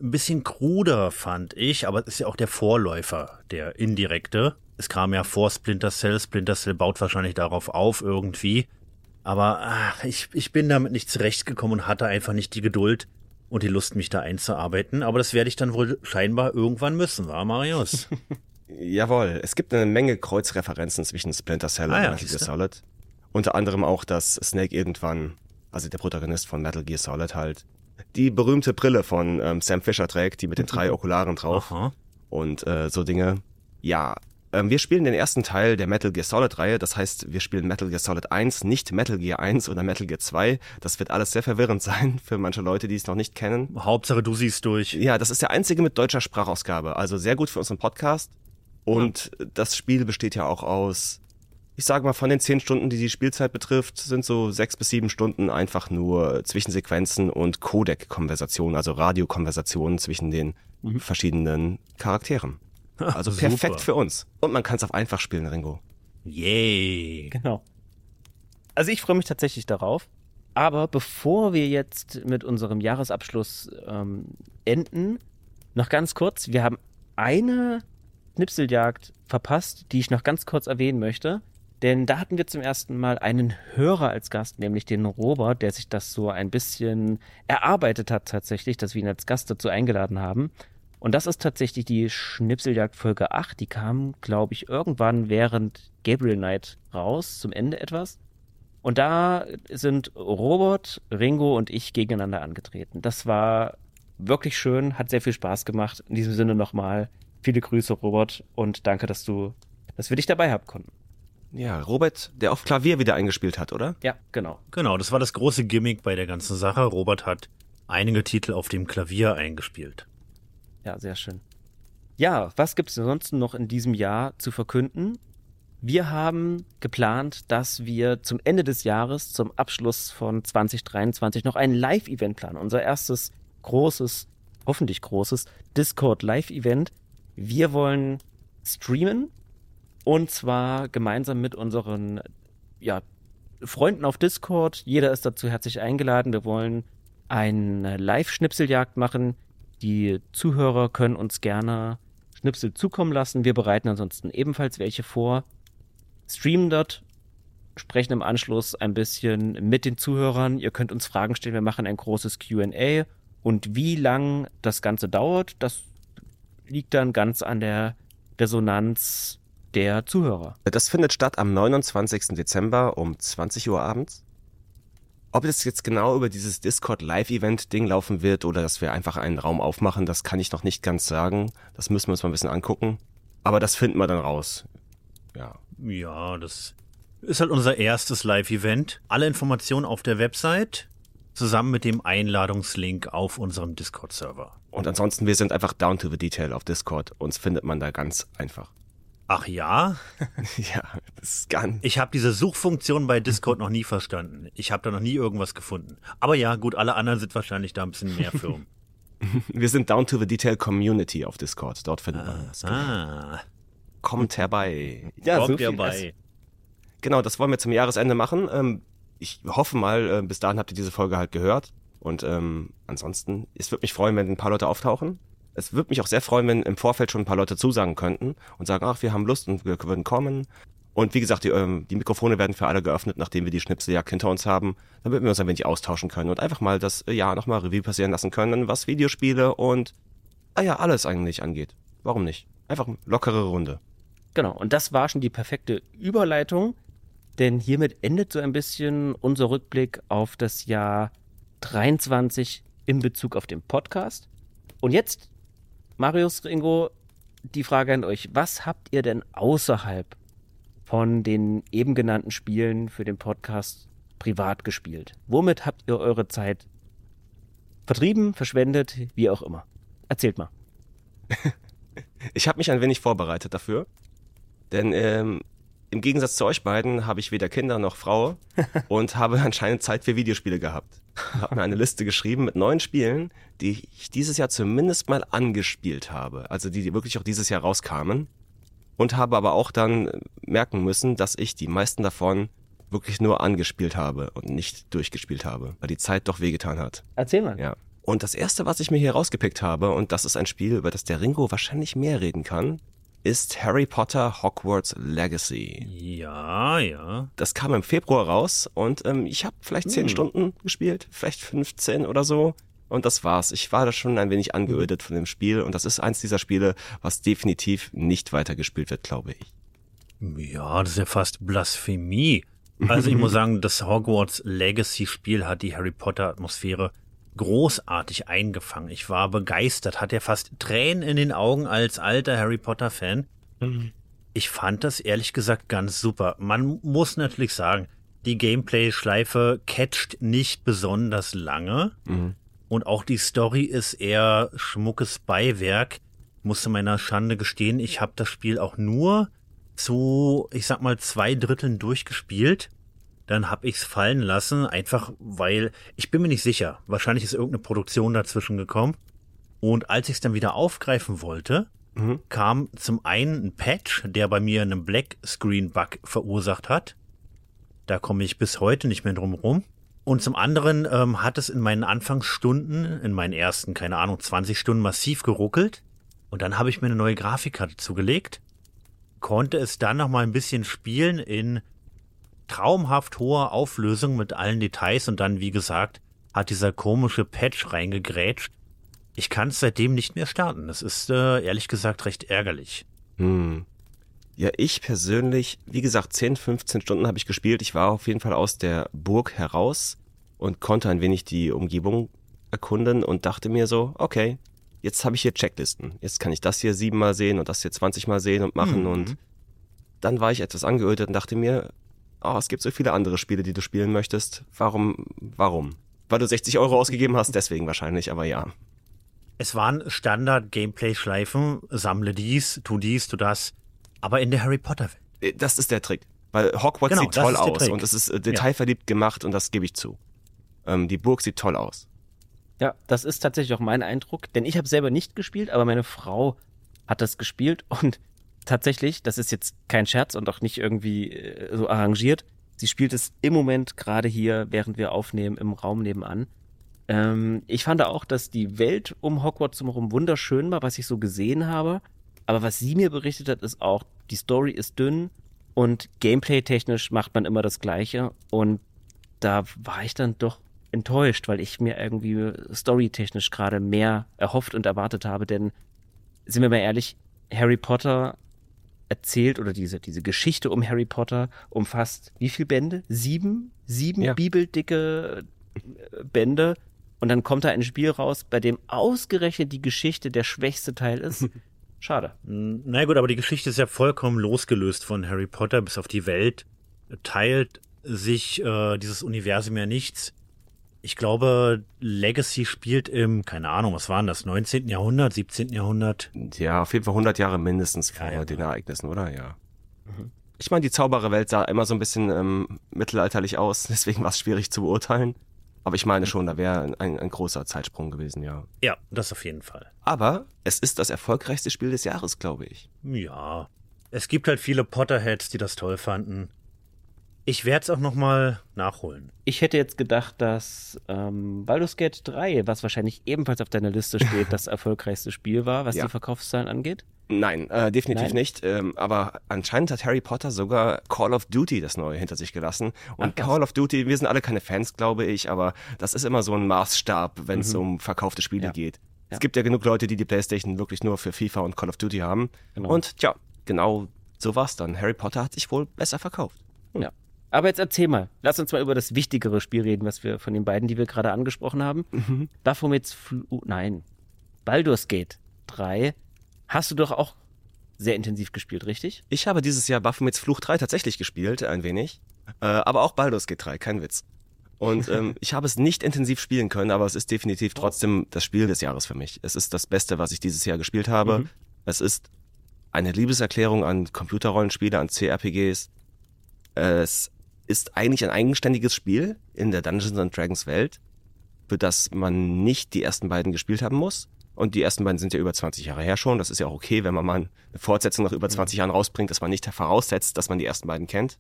ein bisschen kruder, fand ich. Aber es ist ja auch der Vorläufer, der indirekte. Es kam ja vor Splinter Cell. Splinter Cell baut wahrscheinlich darauf auf irgendwie. Aber ach, ich, ich bin damit nicht zurechtgekommen und hatte einfach nicht die Geduld, und die Lust, mich da einzuarbeiten. Aber das werde ich dann wohl scheinbar irgendwann müssen, war Marius? Jawohl, es gibt eine Menge Kreuzreferenzen zwischen Splinter Cell ah, und ja, Metal Gear Solid. Unter anderem auch, dass Snake irgendwann, also der Protagonist von Metal Gear Solid halt, die berühmte Brille von ähm, Sam Fisher trägt, die mit den drei Okularen drauf Aha. und äh, so Dinge. Ja, ähm, wir spielen den ersten Teil der Metal Gear Solid Reihe, das heißt, wir spielen Metal Gear Solid 1, nicht Metal Gear 1 oder Metal Gear 2. Das wird alles sehr verwirrend sein für manche Leute, die es noch nicht kennen. Hauptsache, du siehst durch. Ja, das ist der einzige mit deutscher Sprachausgabe, also sehr gut für unseren Podcast. Und ja. das Spiel besteht ja auch aus, ich sage mal, von den zehn Stunden, die die Spielzeit betrifft, sind so sechs bis sieben Stunden einfach nur Zwischensequenzen und Codec-Konversationen, also Radiokonversationen zwischen den mhm. verschiedenen Charakteren. Also perfekt für uns. Und man kann es auf einfach spielen, Ringo. Yay. Genau. Also ich freue mich tatsächlich darauf. Aber bevor wir jetzt mit unserem Jahresabschluss ähm, enden, noch ganz kurz, wir haben eine Schnipseljagd verpasst, die ich noch ganz kurz erwähnen möchte. Denn da hatten wir zum ersten Mal einen Hörer als Gast, nämlich den Robert, der sich das so ein bisschen erarbeitet hat tatsächlich, dass wir ihn als Gast dazu eingeladen haben. Und das ist tatsächlich die Schnipseljagd Folge 8. Die kam, glaube ich, irgendwann während Gabriel Knight raus, zum Ende etwas. Und da sind Robert, Ringo und ich gegeneinander angetreten. Das war wirklich schön, hat sehr viel Spaß gemacht. In diesem Sinne nochmal viele Grüße, Robert, und danke, dass du, dass wir dich dabei haben konnten. Ja, Robert, der auf Klavier wieder eingespielt hat, oder? Ja, genau. Genau, das war das große Gimmick bei der ganzen Sache. Robert hat einige Titel auf dem Klavier eingespielt. Ja, sehr schön. Ja, was gibt es ansonsten noch in diesem Jahr zu verkünden? Wir haben geplant, dass wir zum Ende des Jahres, zum Abschluss von 2023, noch ein Live-Event planen. Unser erstes großes, hoffentlich großes Discord Live-Event. Wir wollen streamen und zwar gemeinsam mit unseren ja, Freunden auf Discord. Jeder ist dazu herzlich eingeladen. Wir wollen eine Live-Schnipseljagd machen. Die Zuhörer können uns gerne Schnipsel zukommen lassen. Wir bereiten ansonsten ebenfalls welche vor, streamen dort, sprechen im Anschluss ein bisschen mit den Zuhörern. Ihr könnt uns Fragen stellen. Wir machen ein großes QA. Und wie lang das Ganze dauert, das liegt dann ganz an der Resonanz der Zuhörer. Das findet statt am 29. Dezember um 20 Uhr abends. Ob es jetzt genau über dieses Discord Live-Event-Ding laufen wird oder dass wir einfach einen Raum aufmachen, das kann ich noch nicht ganz sagen. Das müssen wir uns mal ein bisschen angucken. Aber das finden wir dann raus. Ja. Ja, das ist halt unser erstes Live-Event. Alle Informationen auf der Website zusammen mit dem Einladungslink auf unserem Discord-Server. Und ansonsten, wir sind einfach down to the detail auf Discord. Uns findet man da ganz einfach. Ach ja? ja, das ist ganz. Ich habe diese Suchfunktion bei Discord noch nie verstanden. Ich habe da noch nie irgendwas gefunden. Aber ja, gut, alle anderen sind wahrscheinlich da ein bisschen mehr Firmen. Wir sind Down to the Detail Community auf Discord. Dort findet man uns. Ah. Kommt herbei. Ja, Kommt so herbei. Genau, das wollen wir zum Jahresende machen. Ähm, ich hoffe mal, äh, bis dahin habt ihr diese Folge halt gehört. Und ähm, ansonsten, es würde mich freuen, wenn ein paar Leute auftauchen es würde mich auch sehr freuen, wenn im Vorfeld schon ein paar Leute zusagen könnten und sagen, ach, wir haben Lust und wir würden kommen. Und wie gesagt, die, ähm, die Mikrofone werden für alle geöffnet, nachdem wir die Schnipseljagd hinter uns haben, damit wir uns ein wenig austauschen können und einfach mal das äh, Jahr nochmal Revue passieren lassen können, was Videospiele und, ah ja, alles eigentlich angeht. Warum nicht? Einfach lockere Runde. Genau, und das war schon die perfekte Überleitung, denn hiermit endet so ein bisschen unser Rückblick auf das Jahr 23 in Bezug auf den Podcast. Und jetzt Marius Ringo, die Frage an euch. Was habt ihr denn außerhalb von den eben genannten Spielen für den Podcast privat gespielt? Womit habt ihr eure Zeit vertrieben, verschwendet, wie auch immer? Erzählt mal. Ich habe mich ein wenig vorbereitet dafür, denn ähm, im Gegensatz zu euch beiden habe ich weder Kinder noch Frau und habe anscheinend Zeit für Videospiele gehabt. Habe mir eine Liste geschrieben mit neun Spielen, die ich dieses Jahr zumindest mal angespielt habe. Also die, die wirklich auch dieses Jahr rauskamen. Und habe aber auch dann merken müssen, dass ich die meisten davon wirklich nur angespielt habe und nicht durchgespielt habe, weil die Zeit doch wehgetan hat. Erzähl mal. Ja. Und das erste, was ich mir hier rausgepickt habe, und das ist ein Spiel, über das der Ringo wahrscheinlich mehr reden kann, ist Harry Potter Hogwarts Legacy. Ja, ja. Das kam im Februar raus und ähm, ich habe vielleicht zehn hm. Stunden gespielt, vielleicht 15 oder so. Und das war's. Ich war da schon ein wenig angeödet von dem Spiel und das ist eins dieser Spiele, was definitiv nicht weitergespielt wird, glaube ich. Ja, das ist ja fast Blasphemie. Also ich muss sagen, das Hogwarts Legacy Spiel hat die Harry Potter Atmosphäre großartig eingefangen. Ich war begeistert, hatte ja fast Tränen in den Augen als alter Harry Potter Fan. Mhm. Ich fand das ehrlich gesagt ganz super. Man muss natürlich sagen, die Gameplay-Schleife catcht nicht besonders lange. Mhm. Und auch die Story ist eher schmuckes Beiwerk. Musste meiner Schande gestehen, ich habe das Spiel auch nur zu, ich sag mal, zwei Dritteln durchgespielt dann habe ich es fallen lassen, einfach weil ich bin mir nicht sicher. Wahrscheinlich ist irgendeine Produktion dazwischen gekommen. Und als ich es dann wieder aufgreifen wollte, mhm. kam zum einen ein Patch, der bei mir einen Black Screen Bug verursacht hat. Da komme ich bis heute nicht mehr drum rum. Und zum anderen ähm, hat es in meinen Anfangsstunden, in meinen ersten, keine Ahnung, 20 Stunden massiv geruckelt. Und dann habe ich mir eine neue Grafikkarte zugelegt, konnte es dann noch mal ein bisschen spielen in traumhaft hoher Auflösung mit allen Details und dann, wie gesagt, hat dieser komische Patch reingegrätscht. Ich kann es seitdem nicht mehr starten. Das ist äh, ehrlich gesagt recht ärgerlich. Hm. Ja, ich persönlich, wie gesagt, 10, 15 Stunden habe ich gespielt. Ich war auf jeden Fall aus der Burg heraus und konnte ein wenig die Umgebung erkunden und dachte mir so, okay, jetzt habe ich hier Checklisten. Jetzt kann ich das hier siebenmal sehen und das hier 20 Mal sehen und machen mhm. und dann war ich etwas angeödet und dachte mir, oh, es gibt so viele andere Spiele, die du spielen möchtest. Warum, warum? Weil du 60 Euro ausgegeben hast, deswegen wahrscheinlich, aber ja. Es waren Standard-Gameplay-Schleifen, sammle dies, tu dies, tu das, aber in der Harry Potter-Welt. Äh, das ist der Trick. Weil Hogwarts genau, sieht toll aus und es ist äh, detailverliebt ja. gemacht und das gebe ich zu. Ähm, die Burg sieht toll aus. Ja, das ist tatsächlich auch mein Eindruck, denn ich habe selber nicht gespielt, aber meine Frau hat das gespielt und tatsächlich, das ist jetzt kein Scherz und auch nicht irgendwie äh, so arrangiert. Sie spielt es im Moment gerade hier, während wir aufnehmen, im Raum nebenan. Ähm, ich fand auch, dass die Welt um Hogwarts herum wunderschön war, was ich so gesehen habe. Aber was sie mir berichtet hat, ist auch, die Story ist dünn und gameplay-technisch macht man immer das Gleiche. Und da war ich dann doch enttäuscht, weil ich mir irgendwie storytechnisch gerade mehr erhofft und erwartet habe. Denn sind wir mal ehrlich, Harry Potter erzählt oder diese, diese Geschichte um Harry Potter umfasst wie viele Bände? Sieben? Sieben ja. bibeldicke äh, Bände. Und dann kommt da ein Spiel raus, bei dem ausgerechnet die Geschichte der schwächste Teil ist. Schade. Na gut, aber die Geschichte ist ja vollkommen losgelöst von Harry Potter bis auf die Welt. Teilt sich äh, dieses Universum ja nichts ich glaube, Legacy spielt im, keine Ahnung, was waren das, 19. Jahrhundert, 17. Jahrhundert? Ja, auf jeden Fall 100 Jahre mindestens vor ja, ja. den Ereignissen, oder? Ja. Mhm. Ich meine, die Zaubererwelt sah immer so ein bisschen ähm, mittelalterlich aus, deswegen war es schwierig zu beurteilen. Aber ich meine schon, da wäre ein, ein, großer Zeitsprung gewesen, ja. Ja, das auf jeden Fall. Aber es ist das erfolgreichste Spiel des Jahres, glaube ich. Ja. Es gibt halt viele Potterheads, die das toll fanden. Ich werde es auch nochmal nachholen. Ich hätte jetzt gedacht, dass ähm, Baldur's Gate 3, was wahrscheinlich ebenfalls auf deiner Liste steht, das erfolgreichste Spiel war, was ja. die Verkaufszahlen angeht. Nein, äh, definitiv Nein? nicht. Ähm, aber anscheinend hat Harry Potter sogar Call of Duty das neue hinter sich gelassen. Und Ach, Call of Duty, wir sind alle keine Fans, glaube ich, aber das ist immer so ein Maßstab, wenn es mhm. um verkaufte Spiele ja. geht. Ja. Es gibt ja genug Leute, die die PlayStation wirklich nur für FIFA und Call of Duty haben. Genau. Und tja, genau so war's dann. Harry Potter hat sich wohl besser verkauft. Hm. Ja. Aber jetzt erzähl mal, lass uns mal über das wichtigere Spiel reden, was wir von den beiden, die wir gerade angesprochen haben. Mhm. Baphomets Fl oh, nein, Baldur's Gate 3 hast du doch auch sehr intensiv gespielt, richtig? Ich habe dieses Jahr Baphomets Fluch 3 tatsächlich gespielt, ein wenig. Äh, aber auch Baldur's Gate 3, kein Witz. Und ähm, ich habe es nicht intensiv spielen können, aber es ist definitiv trotzdem das Spiel des Jahres für mich. Es ist das Beste, was ich dieses Jahr gespielt habe. Mhm. Es ist eine Liebeserklärung an Computerrollenspiele, an CRPGs Es ist eigentlich ein eigenständiges Spiel in der Dungeons and Dragons Welt, für das man nicht die ersten beiden gespielt haben muss. Und die ersten beiden sind ja über 20 Jahre her schon. Das ist ja auch okay, wenn man mal eine Fortsetzung nach über 20 Jahren rausbringt, dass man nicht voraussetzt, dass man die ersten beiden kennt.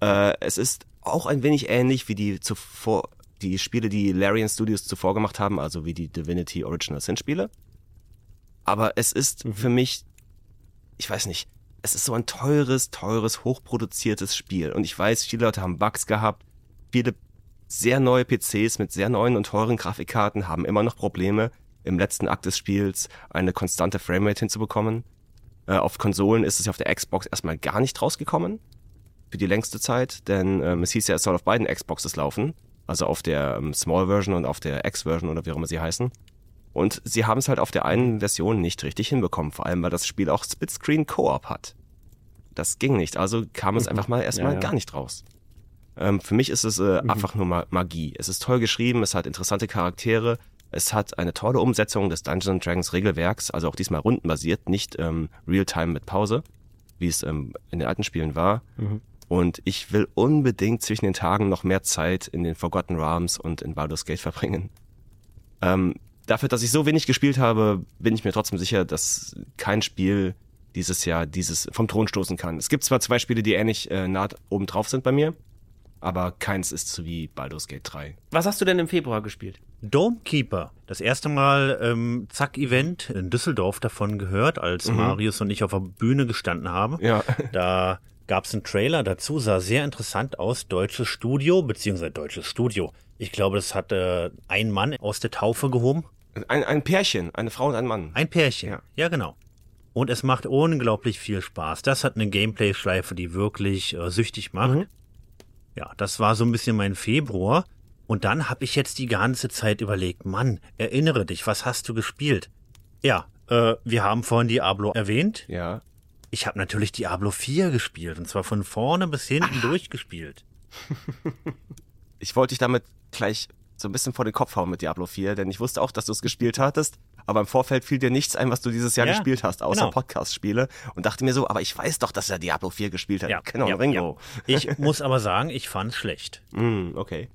Äh, es ist auch ein wenig ähnlich wie die zuvor, die Spiele, die Larian Studios zuvor gemacht haben, also wie die Divinity Original Sin Spiele. Aber es ist mhm. für mich, ich weiß nicht, es ist so ein teures, teures, hochproduziertes Spiel. Und ich weiß, viele Leute haben Bugs gehabt. Viele sehr neue PCs mit sehr neuen und teuren Grafikkarten haben immer noch Probleme, im letzten Akt des Spiels eine konstante Framerate hinzubekommen. Äh, auf Konsolen ist es ja auf der Xbox erstmal gar nicht rausgekommen. Für die längste Zeit, denn ähm, es hieß ja, es soll auf beiden Xboxes laufen. Also auf der ähm, Small Version und auf der X-Version oder wie auch immer sie heißen. Und sie haben es halt auf der einen Version nicht richtig hinbekommen, vor allem weil das Spiel auch Splitscreen Co-op hat. Das ging nicht, also kam es mhm. einfach mal erstmal ja, ja. gar nicht raus. Ähm, für mich ist es äh, mhm. einfach nur Magie. Es ist toll geschrieben, es hat interessante Charaktere, es hat eine tolle Umsetzung des Dungeons Dragons Regelwerks, also auch diesmal rundenbasiert, nicht ähm, Real-Time mit Pause, wie es ähm, in den alten Spielen war. Mhm. Und ich will unbedingt zwischen den Tagen noch mehr Zeit in den Forgotten Realms und in Baldur's Gate verbringen. Ähm, dafür, dass ich so wenig gespielt habe, bin ich mir trotzdem sicher, dass kein Spiel dieses Jahr dieses vom Thron stoßen kann. Es gibt zwar zwei Spiele, die ähnlich äh, nah oben drauf sind bei mir, aber keins ist so wie Baldur's Gate 3. Was hast du denn im Februar gespielt? Domekeeper. Das erste Mal ähm, Zack-Event in Düsseldorf davon gehört, als mhm. Marius und ich auf der Bühne gestanden haben. Ja. Da gab es einen Trailer dazu, sah sehr interessant aus. Deutsches Studio, beziehungsweise deutsches Studio. Ich glaube, das hat äh, ein Mann aus der Taufe gehoben. Ein, ein Pärchen, eine Frau und ein Mann. Ein Pärchen, ja, ja genau. Und es macht unglaublich viel Spaß. Das hat eine Gameplay-Schleife, die wirklich äh, süchtig macht. Mhm. Ja, das war so ein bisschen mein Februar. Und dann habe ich jetzt die ganze Zeit überlegt, Mann, erinnere dich, was hast du gespielt? Ja, äh, wir haben vorhin Diablo erwähnt. Ja. Ich habe natürlich Diablo 4 gespielt und zwar von vorne bis hinten ah. durchgespielt. ich wollte dich damit gleich so ein bisschen vor den Kopf hauen mit Diablo 4, denn ich wusste auch, dass du es gespielt hattest, aber im Vorfeld fiel dir nichts ein, was du dieses Jahr ja, gespielt hast, außer genau. Podcast-Spiele und dachte mir so, aber ich weiß doch, dass er Diablo 4 gespielt hat. Ja, genau, ja, Ringo. Ja. Ich muss aber sagen, ich fand es schlecht. Mm, okay.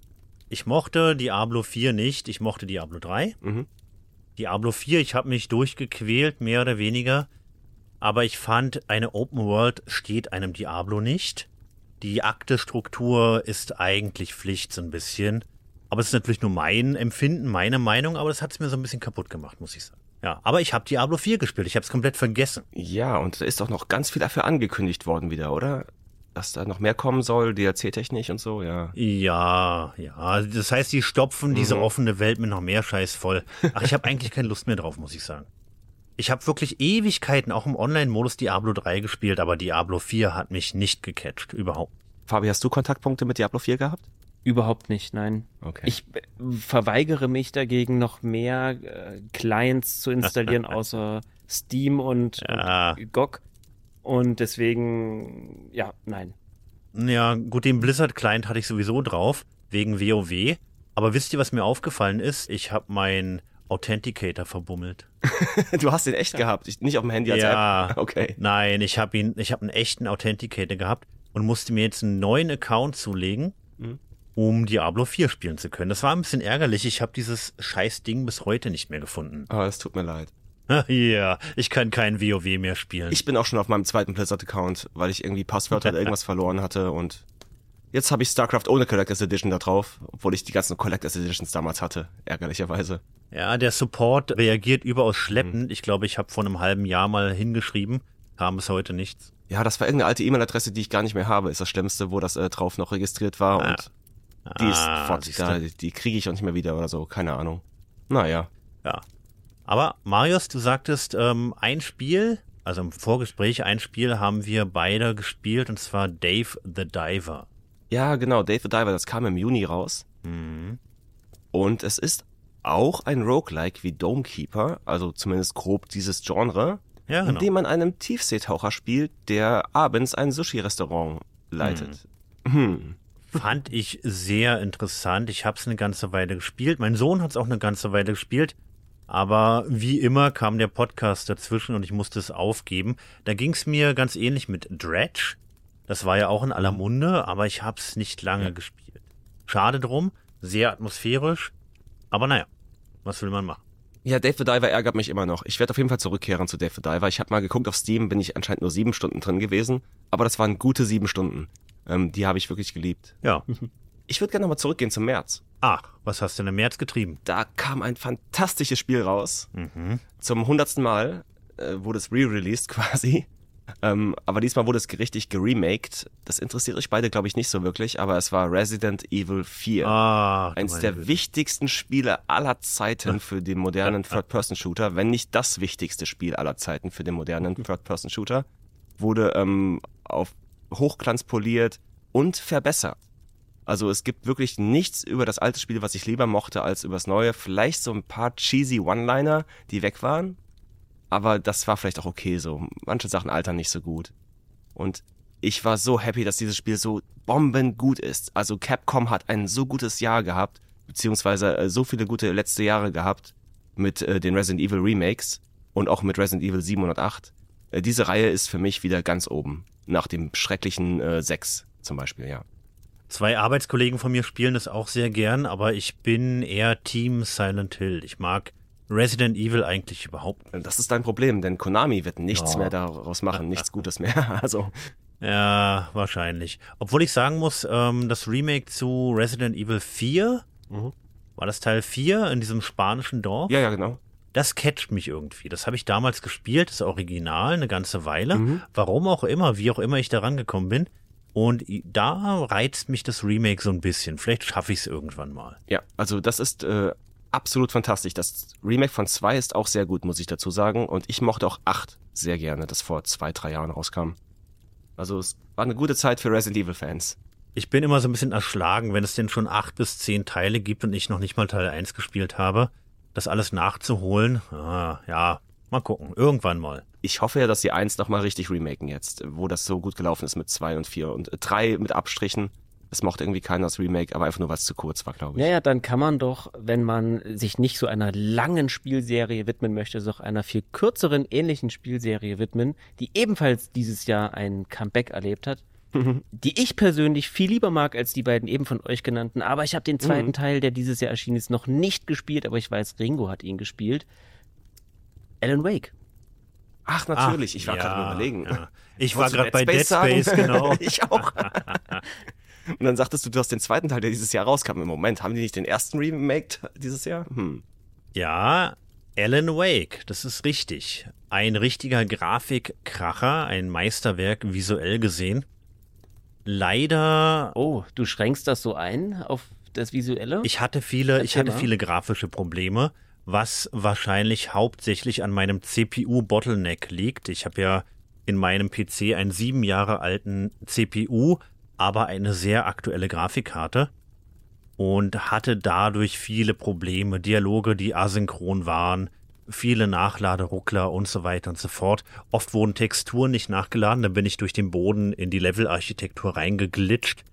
Ich mochte Diablo 4 nicht, ich mochte Diablo 3. Mhm. Diablo 4, ich habe mich durchgequält, mehr oder weniger. Aber ich fand, eine Open World steht einem Diablo nicht. Die Aktestruktur ist eigentlich Pflicht so ein bisschen. Aber es ist natürlich nur mein Empfinden, meine Meinung, aber das hat es mir so ein bisschen kaputt gemacht, muss ich sagen. Ja, aber ich habe Diablo 4 gespielt, ich habe es komplett vergessen. Ja, und da ist doch noch ganz viel dafür angekündigt worden wieder, oder? Dass da noch mehr kommen soll, DLC-technisch und so, ja. Ja, ja. Das heißt, die stopfen diese mhm. offene Welt mit noch mehr Scheiß voll. Ach, ich habe eigentlich keine Lust mehr drauf, muss ich sagen. Ich habe wirklich Ewigkeiten auch im Online-Modus Diablo 3 gespielt, aber Diablo 4 hat mich nicht gecatcht, überhaupt. Fabi, hast du Kontaktpunkte mit Diablo 4 gehabt? Überhaupt nicht, nein. Okay. Ich verweigere mich dagegen, noch mehr äh, Clients zu installieren, außer Steam und, ja. und GOG. Und deswegen, ja, nein. Ja, gut, den Blizzard-Client hatte ich sowieso drauf, wegen WoW. Aber wisst ihr, was mir aufgefallen ist? Ich habe meinen Authenticator verbummelt. du hast den echt gehabt, nicht auf dem Handy als ja, App? Okay. Nein, ich habe ihn, ich habe einen echten Authenticator gehabt und musste mir jetzt einen neuen Account zulegen. Mhm um Diablo 4 spielen zu können. Das war ein bisschen ärgerlich. Ich habe dieses scheiß Ding bis heute nicht mehr gefunden. Ah, es tut mir leid. Ja, ich kann kein WoW mehr spielen. Ich bin auch schon auf meinem zweiten Blizzard-Account, weil ich irgendwie Passwörter oder irgendwas verloren hatte und jetzt habe ich StarCraft ohne Collectors Edition da drauf, obwohl ich die ganzen Collectors Editions damals hatte, ärgerlicherweise. Ja, der Support reagiert überaus schleppend. Mhm. Ich glaube, ich habe vor einem halben Jahr mal hingeschrieben, kam es heute nichts. Ja, das war irgendeine alte E-Mail-Adresse, die ich gar nicht mehr habe, ist das Schlimmste, wo das äh, drauf noch registriert war ja. und die ist ah, fort, da, die kriege ich auch nicht mehr wieder oder so, keine Ahnung. Naja. Ja. Aber Marius, du sagtest, ähm, ein Spiel, also im Vorgespräch, ein Spiel haben wir beide gespielt und zwar Dave the Diver. Ja, genau, Dave the Diver, das kam im Juni raus. Mhm. Und es ist auch ein Roguelike wie Domekeeper, also zumindest grob dieses Genre, ja, genau. in dem man einen Tiefseetaucher spielt, der abends ein Sushi-Restaurant leitet. Mhm. Hm. Fand ich sehr interessant. Ich habe es eine ganze Weile gespielt. Mein Sohn hat es auch eine ganze Weile gespielt. Aber wie immer kam der Podcast dazwischen und ich musste es aufgeben. Da ging es mir ganz ähnlich mit Dredge. Das war ja auch in aller Munde, aber ich habe es nicht lange ja. gespielt. Schade drum, sehr atmosphärisch, aber naja, was will man machen? Ja, Dave the Diver ärgert mich immer noch. Ich werde auf jeden Fall zurückkehren zu Dave the Diver. Ich habe mal geguckt auf Steam, bin ich anscheinend nur sieben Stunden drin gewesen, aber das waren gute sieben Stunden. Ähm, die habe ich wirklich geliebt. Ja. Ich würde gerne nochmal zurückgehen zum März. Ach, was hast du denn im März getrieben? Da kam ein fantastisches Spiel raus. Mhm. Zum hundertsten Mal äh, wurde es re-released quasi. Ähm, aber diesmal wurde es richtig geremaked. Das interessiert euch beide, glaube ich, nicht so wirklich, aber es war Resident Evil 4. Ah, Eins der Güte. wichtigsten Spiele aller Zeiten für den modernen Third-Person-Shooter, wenn nicht das wichtigste Spiel aller Zeiten für den modernen Third-Person-Shooter. Wurde ähm, auf Hochglanz poliert und verbessert. Also es gibt wirklich nichts über das alte Spiel, was ich lieber mochte als über das neue. Vielleicht so ein paar cheesy One-Liner, die weg waren, aber das war vielleicht auch okay so. Manche Sachen altern nicht so gut. Und ich war so happy, dass dieses Spiel so bombengut ist. Also Capcom hat ein so gutes Jahr gehabt, beziehungsweise äh, so viele gute letzte Jahre gehabt mit äh, den Resident Evil Remakes und auch mit Resident Evil 7 und 8. Äh, diese Reihe ist für mich wieder ganz oben. Nach dem schrecklichen äh, 6 zum Beispiel, ja. Zwei Arbeitskollegen von mir spielen das auch sehr gern, aber ich bin eher Team Silent Hill. Ich mag Resident Evil eigentlich überhaupt. Das ist dein Problem, denn Konami wird nichts ja. mehr daraus machen, nichts Gutes mehr. Also. Ja, wahrscheinlich. Obwohl ich sagen muss, ähm, das Remake zu Resident Evil 4, mhm. war das Teil 4 in diesem spanischen Dorf? Ja, ja, genau. Das catcht mich irgendwie. Das habe ich damals gespielt, das Original, eine ganze Weile. Mhm. Warum auch immer, wie auch immer ich da rangekommen bin. Und da reizt mich das Remake so ein bisschen. Vielleicht schaffe ich es irgendwann mal. Ja, also das ist äh, absolut fantastisch. Das Remake von 2 ist auch sehr gut, muss ich dazu sagen. Und ich mochte auch 8 sehr gerne, das vor zwei, drei Jahren rauskam. Also es war eine gute Zeit für Resident Evil Fans. Ich bin immer so ein bisschen erschlagen, wenn es denn schon acht bis zehn Teile gibt und ich noch nicht mal Teil 1 gespielt habe. Das alles nachzuholen, ah, ja, mal gucken, irgendwann mal. Ich hoffe ja, dass sie eins nochmal richtig remaken jetzt, wo das so gut gelaufen ist mit zwei und vier und drei mit Abstrichen. Es mochte irgendwie keiner das Remake, aber einfach nur, weil es zu kurz war, glaube ich. Naja, dann kann man doch, wenn man sich nicht so einer langen Spielserie widmen möchte, so einer viel kürzeren, ähnlichen Spielserie widmen, die ebenfalls dieses Jahr ein Comeback erlebt hat, die ich persönlich viel lieber mag als die beiden eben von euch genannten. Aber ich habe den zweiten mhm. Teil, der dieses Jahr erschienen ist, noch nicht gespielt, aber ich weiß, Ringo hat ihn gespielt. Alan Wake. Ach, natürlich. Ach, ich war ja, gerade überlegen. Ja. Ich war gerade bei Dead Space, Space genau. ich auch. Und dann sagtest du, du hast den zweiten Teil, der dieses Jahr rauskam. Im Moment, haben die nicht den ersten remaked dieses Jahr? Hm. Ja, Alan Wake, das ist richtig. Ein richtiger Grafikkracher, ein Meisterwerk visuell gesehen. Leider. Oh, du schränkst das so ein auf das Visuelle? Ich hatte viele, Erzähl ich hatte mal. viele grafische Probleme, was wahrscheinlich hauptsächlich an meinem CPU-Bottleneck liegt. Ich habe ja in meinem PC einen sieben Jahre alten CPU, aber eine sehr aktuelle Grafikkarte und hatte dadurch viele Probleme, Dialoge, die asynchron waren, viele Nachladeruckler und so weiter und so fort. Oft wurden Texturen nicht nachgeladen, dann bin ich durch den Boden in die Levelarchitektur reingeglitscht.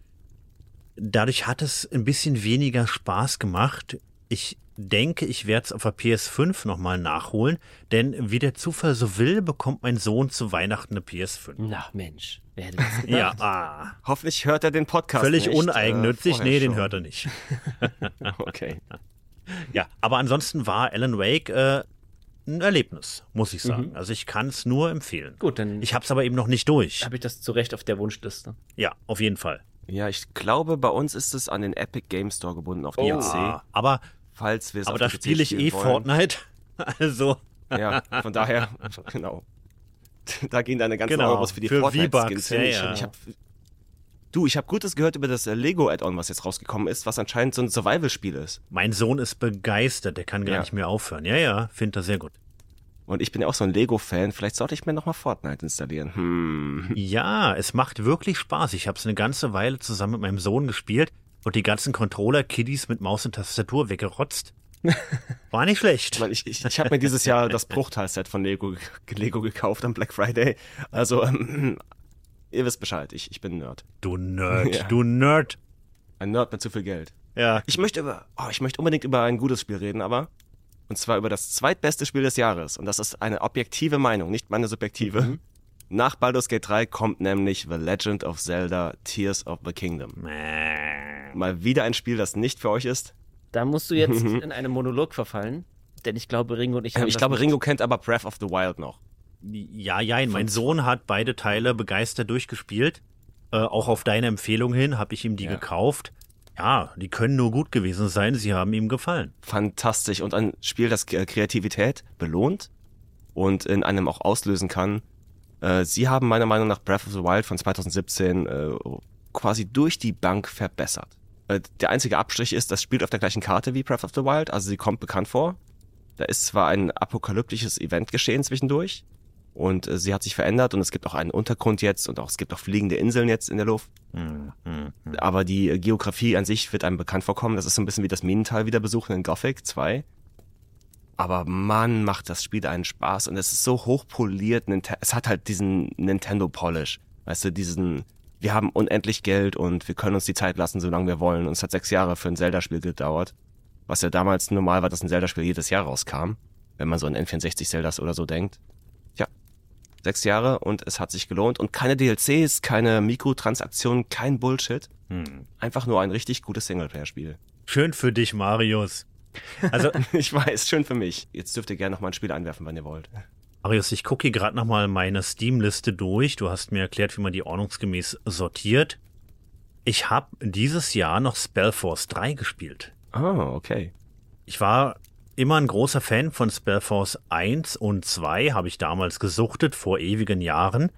Dadurch hat es ein bisschen weniger Spaß gemacht. Ich denke, ich werde es auf der PS5 nochmal nachholen, denn wie der Zufall so will, bekommt mein Sohn zu Weihnachten eine PS5. Na Mensch, wer hätte das gedacht? Ja, ah. Hoffentlich hört er den Podcast Völlig nicht, uneigennützig, äh, nee, den hört er nicht. okay. Ja, aber ansonsten war Alan Wake äh, ein Erlebnis, muss ich sagen. Mhm. Also ich kann es nur empfehlen. Gut, dann. Ich habe es aber eben noch nicht durch. Habe ich das zu Recht auf der Wunschliste? Ja, auf jeden Fall. Ja, ich glaube, bei uns ist es an den Epic Game Store gebunden auf oh. PC. Aber falls wir es Aber da spiele ich eh wollen. Fortnite. Also. Ja, von daher, genau. Da gehen deine ganzen genau, Euros für die Fortnite-Skins ja, ja. Ich hab, du, ich habe Gutes gehört über das äh, Lego-Add-on, was jetzt rausgekommen ist, was anscheinend so ein Survival-Spiel ist. Mein Sohn ist begeistert, der kann gar ja. nicht mehr aufhören. Ja, ja, findet er sehr gut. Und ich bin ja auch so ein Lego-Fan. Vielleicht sollte ich mir nochmal Fortnite installieren. Hm. Ja, es macht wirklich Spaß. Ich habe es eine ganze Weile zusammen mit meinem Sohn gespielt und die ganzen Controller-Kiddies mit Maus und Tastatur weggerotzt. War nicht schlecht. Ich, ich, ich habe mir dieses Jahr das Bruchteil-Set von Lego, Lego gekauft am Black Friday. Also, ähm, ihr wisst Bescheid, ich, ich bin ein Nerd. Du Nerd, ja. du Nerd. Ein Nerd mit zu viel Geld. Ja. Ich möchte über, oh, ich möchte unbedingt über ein gutes Spiel reden, aber und zwar über das zweitbeste Spiel des Jahres. Und das ist eine objektive Meinung, nicht meine subjektive. Mhm. Nach Baldur's Gate 3 kommt nämlich The Legend of Zelda Tears of the Kingdom. Mal wieder ein Spiel, das nicht für euch ist. Da musst du jetzt in einen Monolog verfallen, denn ich glaube, Ringo und ich haben Ich glaube, nicht. Ringo kennt aber Breath of the Wild noch. Ja, ja, mein Sohn hat beide Teile begeistert durchgespielt. Äh, auch auf deine Empfehlung hin habe ich ihm die Ja. gekauft. Ja, die können nur gut gewesen sein, sie haben ihm gefallen. Fantastisch. Und ein Spiel, das K- Kreativität belohnt und in einem auch auslösen kann. Äh, Sie haben meiner Meinung nach Breath of the Wild von 2017 äh, quasi durch die Bank verbessert. Äh, Der einzige Abstrich ist, das spielt auf der gleichen Karte wie Breath of the Wild, also sie kommt bekannt vor. Da ist zwar ein apokalyptisches Event geschehen zwischendurch und äh, sie hat sich verändert und es gibt auch einen Untergrund jetzt und auch es gibt auch fliegende Inseln jetzt in der Luft. Hm, hm. Aber die äh, Geografie an sich wird einem bekannt vorkommen. Das ist so ein bisschen wie das Minental wieder besuchen in Gothic 2. Aber Mann, macht das Spiel einen Spaß und es ist so hochpoliert. Es hat halt diesen Nintendo Polish. Weißt du, diesen, wir haben unendlich Geld und wir können uns die Zeit lassen, solange wir wollen. Und es hat sechs Jahre für ein Zelda-Spiel gedauert. Was ja damals normal war, dass ein Zelda-Spiel jedes Jahr rauskam. Wenn man so an N64 Zeldas oder so denkt. Sechs Jahre und es hat sich gelohnt. Und keine DLCs, keine Mikrotransaktionen, kein Bullshit. Hm. Einfach nur ein richtig gutes Singleplayer-Spiel. Schön für dich, Marius. Also, Ich weiß, schön für mich. Jetzt dürft ihr gerne noch mal ein Spiel einwerfen, wenn ihr wollt. Marius, ich gucke hier gerade nochmal meine Steam-Liste durch. Du hast mir erklärt, wie man die ordnungsgemäß sortiert. Ich habe dieses Jahr noch Spellforce 3 gespielt. Ah, okay. Ich war immer ein großer Fan von Spellforce 1 und 2, habe ich damals gesuchtet vor ewigen Jahren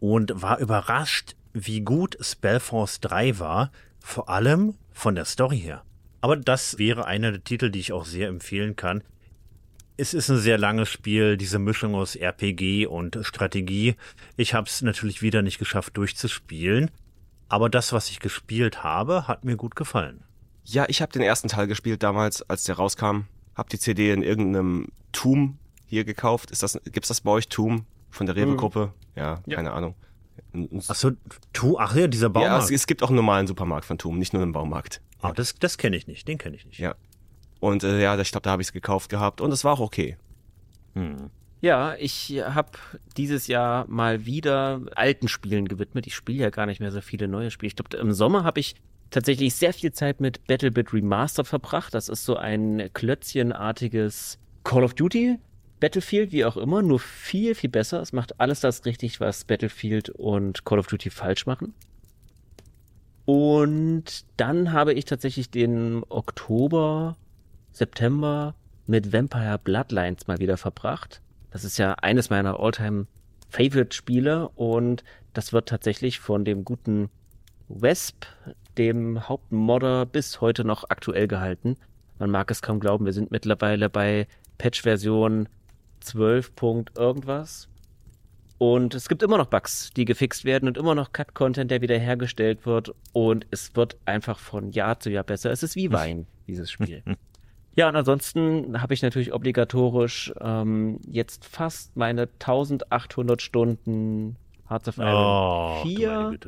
und war überrascht, wie gut Spellforce 3 war, vor allem von der Story her. Aber das wäre einer der Titel, die ich auch sehr empfehlen kann. Es ist ein sehr langes Spiel, diese Mischung aus RPG und Strategie. Ich habe es natürlich wieder nicht geschafft durchzuspielen, aber das, was ich gespielt habe, hat mir gut gefallen. Ja, ich habe den ersten Teil gespielt damals, als der rauskam. Hab die CD in irgendeinem Toom hier gekauft. Ist das, gibt's das bei euch Toom von der Rewe-Gruppe? Ja, Ja. keine Ahnung. Ach so, tu, ach ja, dieser Ja, Baumarkt. es, es gibt auch einen normalen Supermarkt von Toom, nicht nur einen Baumarkt. Ah, das, das kenne ich nicht, den kenne ich nicht. Ja. Und äh, ja, ich glaube, da habe ich es gekauft gehabt und es war auch okay. Hm. Ja, ich habe dieses Jahr mal wieder alten Spielen gewidmet. Ich spiele ja gar nicht mehr so viele neue Spiele. Ich glaube, im Sommer habe ich tatsächlich sehr viel Zeit mit Battlebit Remastered verbracht. Das ist so ein klötzchenartiges Call of Duty, Battlefield, wie auch immer, nur viel, viel besser. Es macht alles das richtig, was Battlefield und Call of Duty falsch machen. Und dann habe ich tatsächlich den Oktober, September mit Vampire Bloodlines mal wieder verbracht. Das ist ja eines meiner Alltime Favorite Spiele und das wird tatsächlich von dem guten Wesp, dem Hauptmodder, bis heute noch aktuell gehalten. Man mag es kaum glauben, wir sind mittlerweile bei Patch-Version 12. Punkt irgendwas. Und es gibt immer noch Bugs, die gefixt werden und immer noch Cut-Content, der wiederhergestellt wird. Und es wird einfach von Jahr zu Jahr besser. Es ist wie Wein, dieses Spiel. Ja, und ansonsten habe ich natürlich obligatorisch ähm, jetzt fast meine 1800 Stunden Hearts of Iron Oh, 4.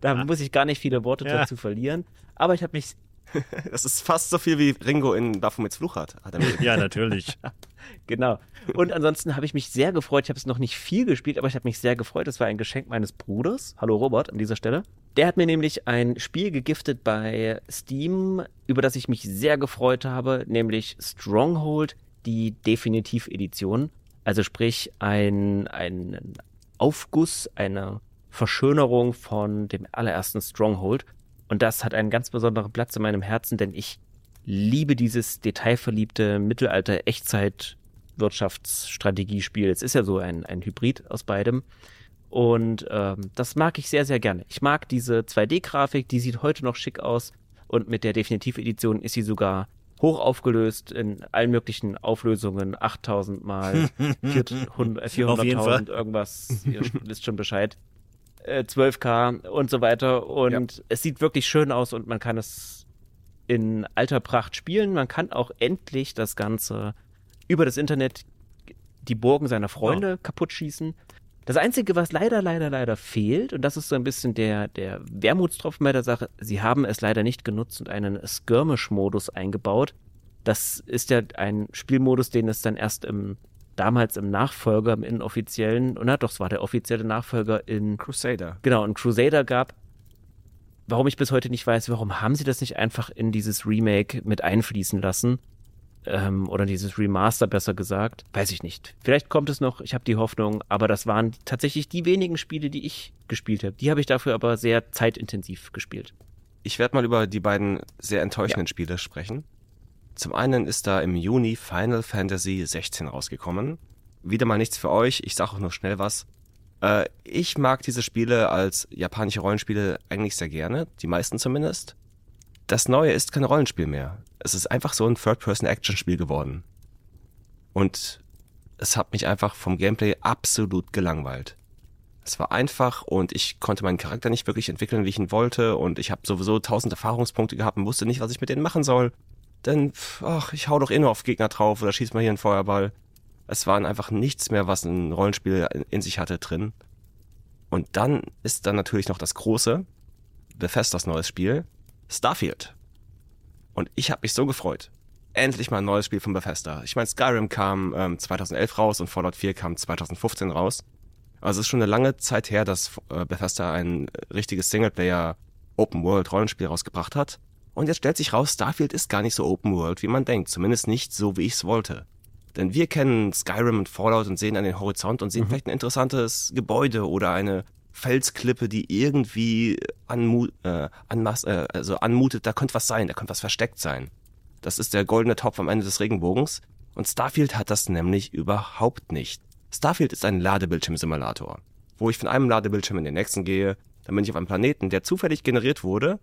Da muss ich gar nicht viele Worte Ja. dazu verlieren. Aber ich habe mich, Das ist fast so viel wie Ringo in Baphomets Fluch hat. hat er Ja, natürlich. genau. Und ansonsten habe ich mich sehr gefreut. Ich habe es noch nicht viel gespielt, aber ich habe mich sehr gefreut. Das war ein Geschenk meines Bruders. Hallo Robert an dieser Stelle. Der hat mir nämlich ein Spiel gegiftet bei Steam, über das ich mich sehr gefreut habe, nämlich Stronghold, die Definitiv-Edition. Also sprich ein, ein Aufguss, eine Verschönerung von dem allerersten Stronghold. Und das hat einen ganz besonderen Platz in meinem Herzen, denn ich liebe dieses detailverliebte Mittelalter-Echtzeit-Wirtschaftsstrategiespiel. Es ist ja so ein, ein Hybrid aus beidem. Und ähm, das mag ich sehr, sehr gerne. Ich mag diese 2D-Grafik, die sieht heute noch schick aus. Und mit der Definitiv-Edition ist sie sogar hoch aufgelöst in allen möglichen Auflösungen. 8000 mal 400 äh. 400.000 irgendwas. Ihr wisst schon Bescheid. Äh, 12K und so weiter. Und es sieht wirklich schön aus und man kann es in alter Pracht spielen. Man kann auch endlich das Ganze über das Internet die Burgen seiner Freunde kaputt schießen. Das Einzige, was leider, leider, leider fehlt, und das ist so ein bisschen der, der Wermutstropfen bei der Sache, sie haben es leider nicht genutzt und einen Skirmish-Modus eingebaut. Das ist ja ein Spielmodus, den es dann erst im damals im Nachfolger, im inoffiziellen, na doch, es war der offizielle Nachfolger in Crusader. Genau, in Crusader gab. Warum ich bis heute nicht weiß, warum haben sie das nicht einfach in dieses Remake mit einfließen lassen? Ähm, oder dieses Remaster besser gesagt, weiß ich nicht. Vielleicht kommt es noch, ich habe die Hoffnung, aber das waren tatsächlich die wenigen Spiele, die ich gespielt habe. Die habe ich dafür aber sehr zeitintensiv gespielt. Ich werde mal über die beiden sehr enttäuschenden ja. Spiele sprechen. Zum einen ist da im Juni Final Fantasy 16 rausgekommen. Wieder mal nichts für euch, ich sage auch nur schnell was. Äh, ich mag diese Spiele als japanische Rollenspiele eigentlich sehr gerne, die meisten zumindest. Das neue ist kein Rollenspiel mehr. Es ist einfach so ein Third-Person-Action-Spiel geworden. Und es hat mich einfach vom Gameplay absolut gelangweilt. Es war einfach und ich konnte meinen Charakter nicht wirklich entwickeln, wie ich ihn wollte und ich habe sowieso tausend Erfahrungspunkte gehabt und wusste nicht, was ich mit denen machen soll. Denn, ach, ich hau doch eh nur auf Gegner drauf oder schieß mal hier einen Feuerball. Es war einfach nichts mehr, was ein Rollenspiel in sich hatte drin. Und dann ist dann natürlich noch das große, Bethesdas neues Spiel, Starfield. Und ich habe mich so gefreut. Endlich mal ein neues Spiel von Bethesda. Ich meine, Skyrim kam ähm, 2011 raus und Fallout 4 kam 2015 raus. Also es ist schon eine lange Zeit her, dass äh, Bethesda ein richtiges Singleplayer Open World Rollenspiel rausgebracht hat. Und jetzt stellt sich raus, Starfield ist gar nicht so Open World, wie man denkt. Zumindest nicht so, wie ich es wollte. Denn wir kennen Skyrim und Fallout und sehen an den Horizont und sehen mhm. vielleicht ein interessantes Gebäude oder eine Felsklippe, die irgendwie anmu äh, anmaß, äh, also anmutet, da könnte was sein, da könnte was versteckt sein. Das ist der goldene Topf am Ende des Regenbogens. Und Starfield hat das nämlich überhaupt nicht. Starfield ist ein Ladebildschirmsimulator, wo ich von einem Ladebildschirm in den nächsten gehe, dann bin ich auf einem Planeten, der zufällig generiert wurde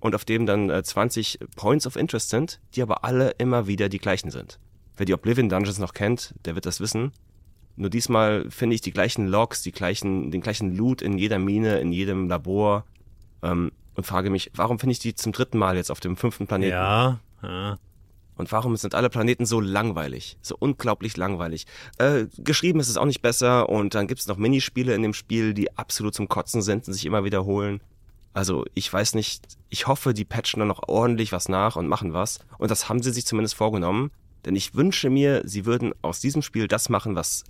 und auf dem dann äh, 20 Points of Interest sind, die aber alle immer wieder die gleichen sind. Wer die Oblivion Dungeons noch kennt, der wird das wissen. Nur diesmal finde ich die gleichen Logs, die gleichen, den gleichen Loot in jeder Mine, in jedem Labor ähm, und frage mich, warum finde ich die zum dritten Mal jetzt auf dem fünften Planeten? Ja, ja. Und warum sind alle Planeten so langweilig? So unglaublich langweilig. Äh, geschrieben ist es auch nicht besser und dann gibt es noch Minispiele in dem Spiel, die absolut zum Kotzen sind und sich immer wiederholen. Also ich weiß nicht, ich hoffe, die patchen dann noch ordentlich was nach und machen was. Und das haben sie sich zumindest vorgenommen. Denn ich wünsche mir, sie würden aus diesem Spiel das machen, was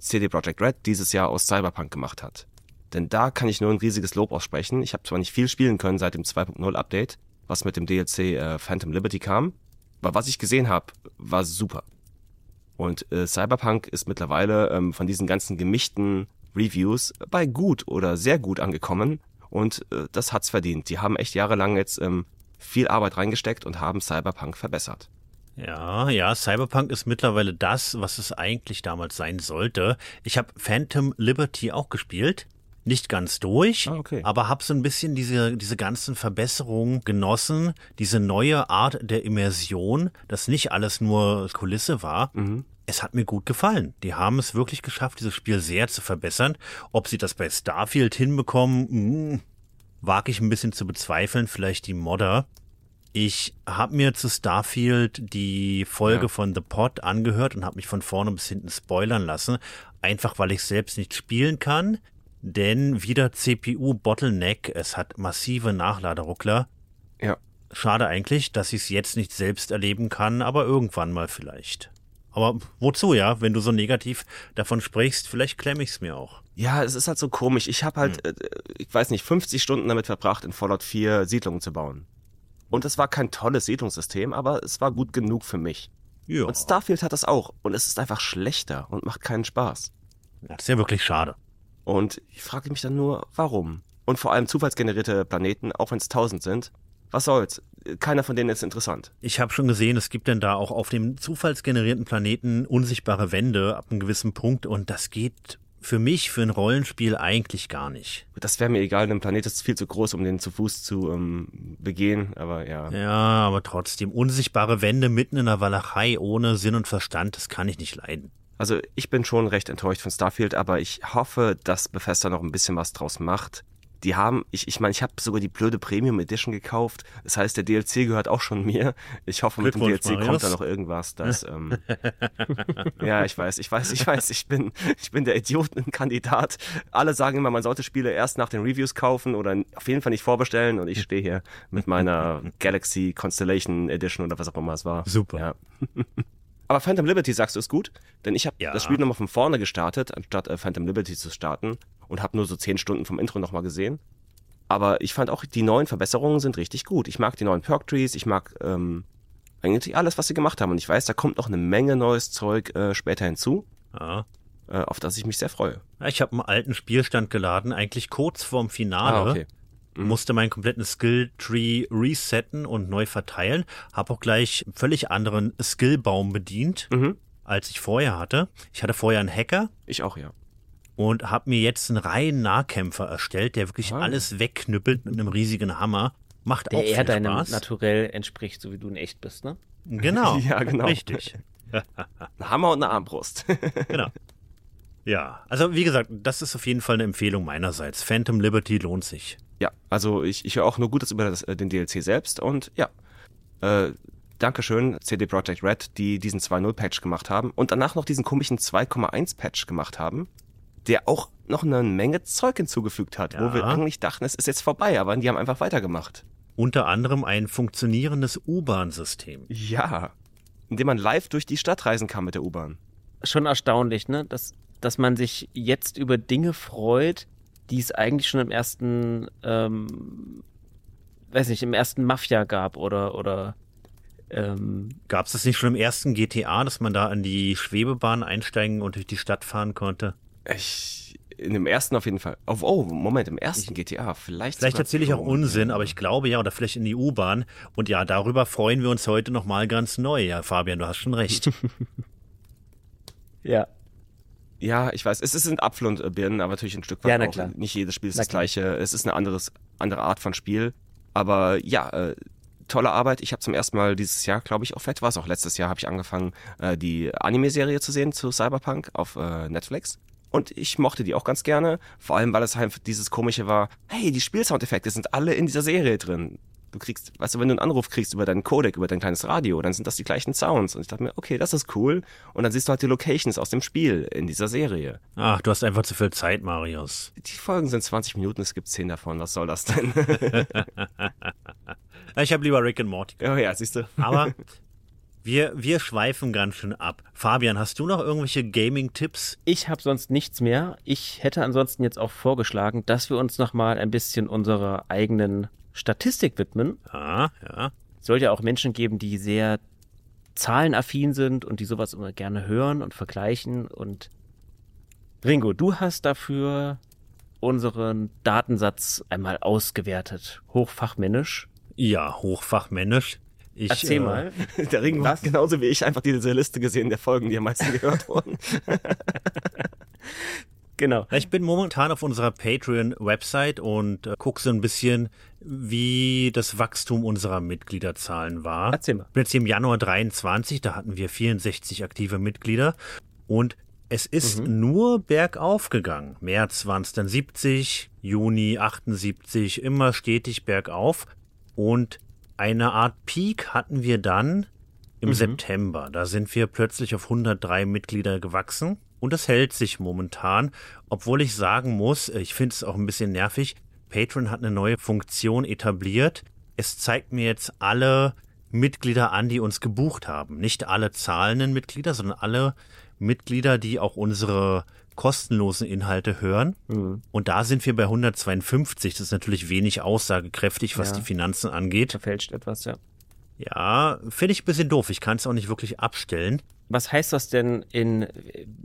CD Projekt Red dieses Jahr aus Cyberpunk gemacht hat. Denn da kann ich nur ein riesiges Lob aussprechen. Ich habe zwar nicht viel spielen können seit dem 2.0 Update, was mit dem DLC äh, Phantom Liberty kam, aber was ich gesehen habe, war super. Und äh, Cyberpunk ist mittlerweile ähm, von diesen ganzen gemischten Reviews bei gut oder sehr gut angekommen und äh, das hat's verdient. Die haben echt jahrelang jetzt ähm, viel Arbeit reingesteckt und haben Cyberpunk verbessert. Ja, ja, Cyberpunk ist mittlerweile das, was es eigentlich damals sein sollte. Ich habe Phantom Liberty auch gespielt. Nicht ganz durch, ah, okay. aber habe so ein bisschen diese, diese ganzen Verbesserungen genossen, diese neue Art der Immersion, dass nicht alles nur Kulisse war. Mhm. Es hat mir gut gefallen. Die haben es wirklich geschafft, dieses Spiel sehr zu verbessern. Ob sie das bei Starfield hinbekommen, mh, hm, wage ich ein bisschen zu bezweifeln. Vielleicht die Modder. Ich habe mir zu Starfield die Folge ja. von The Pod angehört und habe mich von vorne bis hinten spoilern lassen, einfach weil ich selbst nicht spielen kann, denn wieder CPU Bottleneck, es hat massive Nachladeruckler. Ja. Schade eigentlich, dass ich es jetzt nicht selbst erleben kann, aber irgendwann mal vielleicht. Aber wozu, ja? Wenn du so negativ davon sprichst, vielleicht klemme ich es mir auch. Ja, es ist halt so komisch. Ich habe halt, hm. äh, ich weiß nicht, 50 Stunden damit verbracht, in Fallout 4 Siedlungen zu bauen. Und es war kein tolles Siedlungssystem, aber es war gut genug für mich. Ja. Und Starfield hat das auch. Und es ist einfach schlechter und macht keinen Spaß. Das ist ja wirklich schade. Und ich frage mich dann nur, warum? Und vor allem zufallsgenerierte Planeten, auch wenn es tausend sind. Was soll's? Keiner von denen ist interessant. Ich habe schon gesehen, es gibt denn da auch auf dem zufallsgenerierten Planeten unsichtbare Wände ab einem gewissen Punkt und das geht für mich, für ein Rollenspiel eigentlich gar nicht. Das wäre mir egal, ein Planet ist viel zu groß, um den zu Fuß zu ähm, begehen, aber ja. Ja, aber trotzdem, unsichtbare Wände mitten in der Walachei ohne Sinn und Verstand, das kann ich nicht leiden. Also ich bin schon recht enttäuscht von Starfield, aber ich hoffe, dass Bethesda noch ein bisschen was draus macht die haben, ich ich, mein, ich habe sogar die blöde Premium Edition gekauft. Das heißt, der DLC gehört auch schon mir. Ich hoffe, mit dem DLC Marius. kommt da noch irgendwas, das, ähm, ja, ich weiß, ich weiß, ich weiß, ich bin, ich bin der Idiotenkandidat. Alle sagen immer, man sollte Spiele erst nach den Reviews kaufen oder auf jeden Fall nicht vorbestellen und ich stehe hier mit meiner Galaxy Constellation Edition oder was auch immer es war. Super. Ja. Aber Phantom Liberty, sagst du, ist gut? Denn ich habe ja. das Spiel nochmal von vorne gestartet, anstatt äh, Phantom Liberty zu starten und habe nur so zehn Stunden vom Intro nochmal gesehen. Aber ich fand auch, die neuen Verbesserungen sind richtig gut. Ich mag die neuen Perk Trees, ich mag ähm, eigentlich alles, was sie gemacht haben. Und ich weiß, da kommt noch eine Menge neues Zeug äh, später hinzu. Ja. Äh, auf das ich mich sehr freue. Ich habe einen alten Spielstand geladen, eigentlich kurz vorm Finale. Ah, okay. Mhm. Musste meinen kompletten Skill-Tree resetten und neu verteilen. Habe auch gleich einen völlig anderen Skillbaum bedient, mhm. als ich vorher hatte. Ich hatte vorher einen Hacker. Ich auch, ja. Und habe mir jetzt einen reinen Nahkämpfer erstellt, der wirklich ah. alles wegknüppelt mit einem riesigen Hammer. Macht der auch viel eher deinem Spaß. Naturell entspricht, so wie du in echt bist, ne? Genau. ja, genau. Richtig. ein Hammer und eine Armbrust. genau. Ja, also wie gesagt, das ist auf jeden Fall eine Empfehlung meinerseits. Phantom Liberty lohnt sich. Ja, also ich, ich höre auch nur Gutes über das, äh, den DLC selbst und ja, äh, Dankeschön CD Projekt Red, die diesen 2.0-Patch gemacht haben und danach noch diesen komischen 2.1-Patch gemacht haben, der auch noch eine Menge Zeug hinzugefügt hat, ja. wo wir eigentlich dachten, es ist jetzt vorbei, aber die haben einfach weitergemacht. Unter anderem ein funktionierendes U-Bahn-System. Ja, in dem man live durch die Stadt reisen kann mit der U-Bahn. Schon erstaunlich, ne? Dass, dass man sich jetzt über Dinge freut, die es eigentlich schon im ersten, ähm, weiß nicht, im ersten Mafia gab oder, oder ähm, Gab es das nicht schon im ersten GTA, dass man da an die Schwebebahn einsteigen und durch die Stadt fahren konnte? Ich, in dem ersten auf jeden Fall. Oh, oh Moment, im ersten GTA. Vielleicht, vielleicht erzähle ich auch Unsinn, aber ich glaube ja, oder vielleicht in die U-Bahn. Und ja, darüber freuen wir uns heute nochmal ganz neu. Ja, Fabian, du hast schon recht. ja. Ja, ich weiß, es sind Apfel und äh, Birnen, aber natürlich ein Stück weit ja, na auch. Klar. Nicht jedes Spiel ist na das klar. gleiche. Es ist eine anderes, andere Art von Spiel. Aber ja, äh, tolle Arbeit. Ich habe zum ersten Mal dieses Jahr, glaube ich, auch fett war es auch letztes Jahr, habe ich angefangen, äh, die Anime-Serie zu sehen zu Cyberpunk auf äh, Netflix. Und ich mochte die auch ganz gerne, vor allem weil es halt dieses komische war, hey, die Spielsoundeffekte sind alle in dieser Serie drin du kriegst, weißt du, wenn du einen Anruf kriegst über deinen Codec, über dein kleines Radio, dann sind das die gleichen Sounds. Und ich dachte mir, okay, das ist cool. Und dann siehst du halt die Locations aus dem Spiel in dieser Serie. Ach, du hast einfach zu viel Zeit, Marius. Die Folgen sind 20 Minuten, es gibt 10 davon. Was soll das denn? ich habe lieber Rick and Morty. Oh ja, siehst du. Aber wir, wir schweifen ganz schön ab. Fabian, hast du noch irgendwelche Gaming-Tipps? Ich habe sonst nichts mehr. Ich hätte ansonsten jetzt auch vorgeschlagen, dass wir uns nochmal ein bisschen unserer eigenen Statistik widmen. Ah, ja. Es soll ja auch Menschen geben, die sehr zahlenaffin sind und die sowas immer gerne hören und vergleichen. Und Ringo, du hast dafür unseren Datensatz einmal ausgewertet. Hochfachmännisch. Ja, hochfachmännisch. Ich, Erzähl äh, mal. Der Ringo hat genauso wie ich einfach diese Liste gesehen der Folgen, die am meisten gehört wurden. Genau. Ich bin momentan auf unserer Patreon-Website und äh, gucke so ein bisschen, wie das Wachstum unserer Mitgliederzahlen war. Erzähl mal. Ich bin jetzt hier im Januar 23, da hatten wir 64 aktive Mitglieder und es ist mhm. nur bergauf gegangen. März waren es dann 70, Juni 78, immer stetig bergauf. Und eine Art Peak hatten wir dann im mhm. September. Da sind wir plötzlich auf 103 Mitglieder gewachsen. Und das hält sich momentan, obwohl ich sagen muss, ich finde es auch ein bisschen nervig, Patreon hat eine neue Funktion etabliert. Es zeigt mir jetzt alle Mitglieder an, die uns gebucht haben. Nicht alle zahlenden Mitglieder, sondern alle Mitglieder, die auch unsere kostenlosen Inhalte hören. Mhm. Und da sind wir bei 152. Das ist natürlich wenig aussagekräftig, was ja. die Finanzen angeht. Verfälscht etwas, ja. Ja, finde ich ein bisschen doof. Ich kann es auch nicht wirklich abstellen. Was heißt das denn in,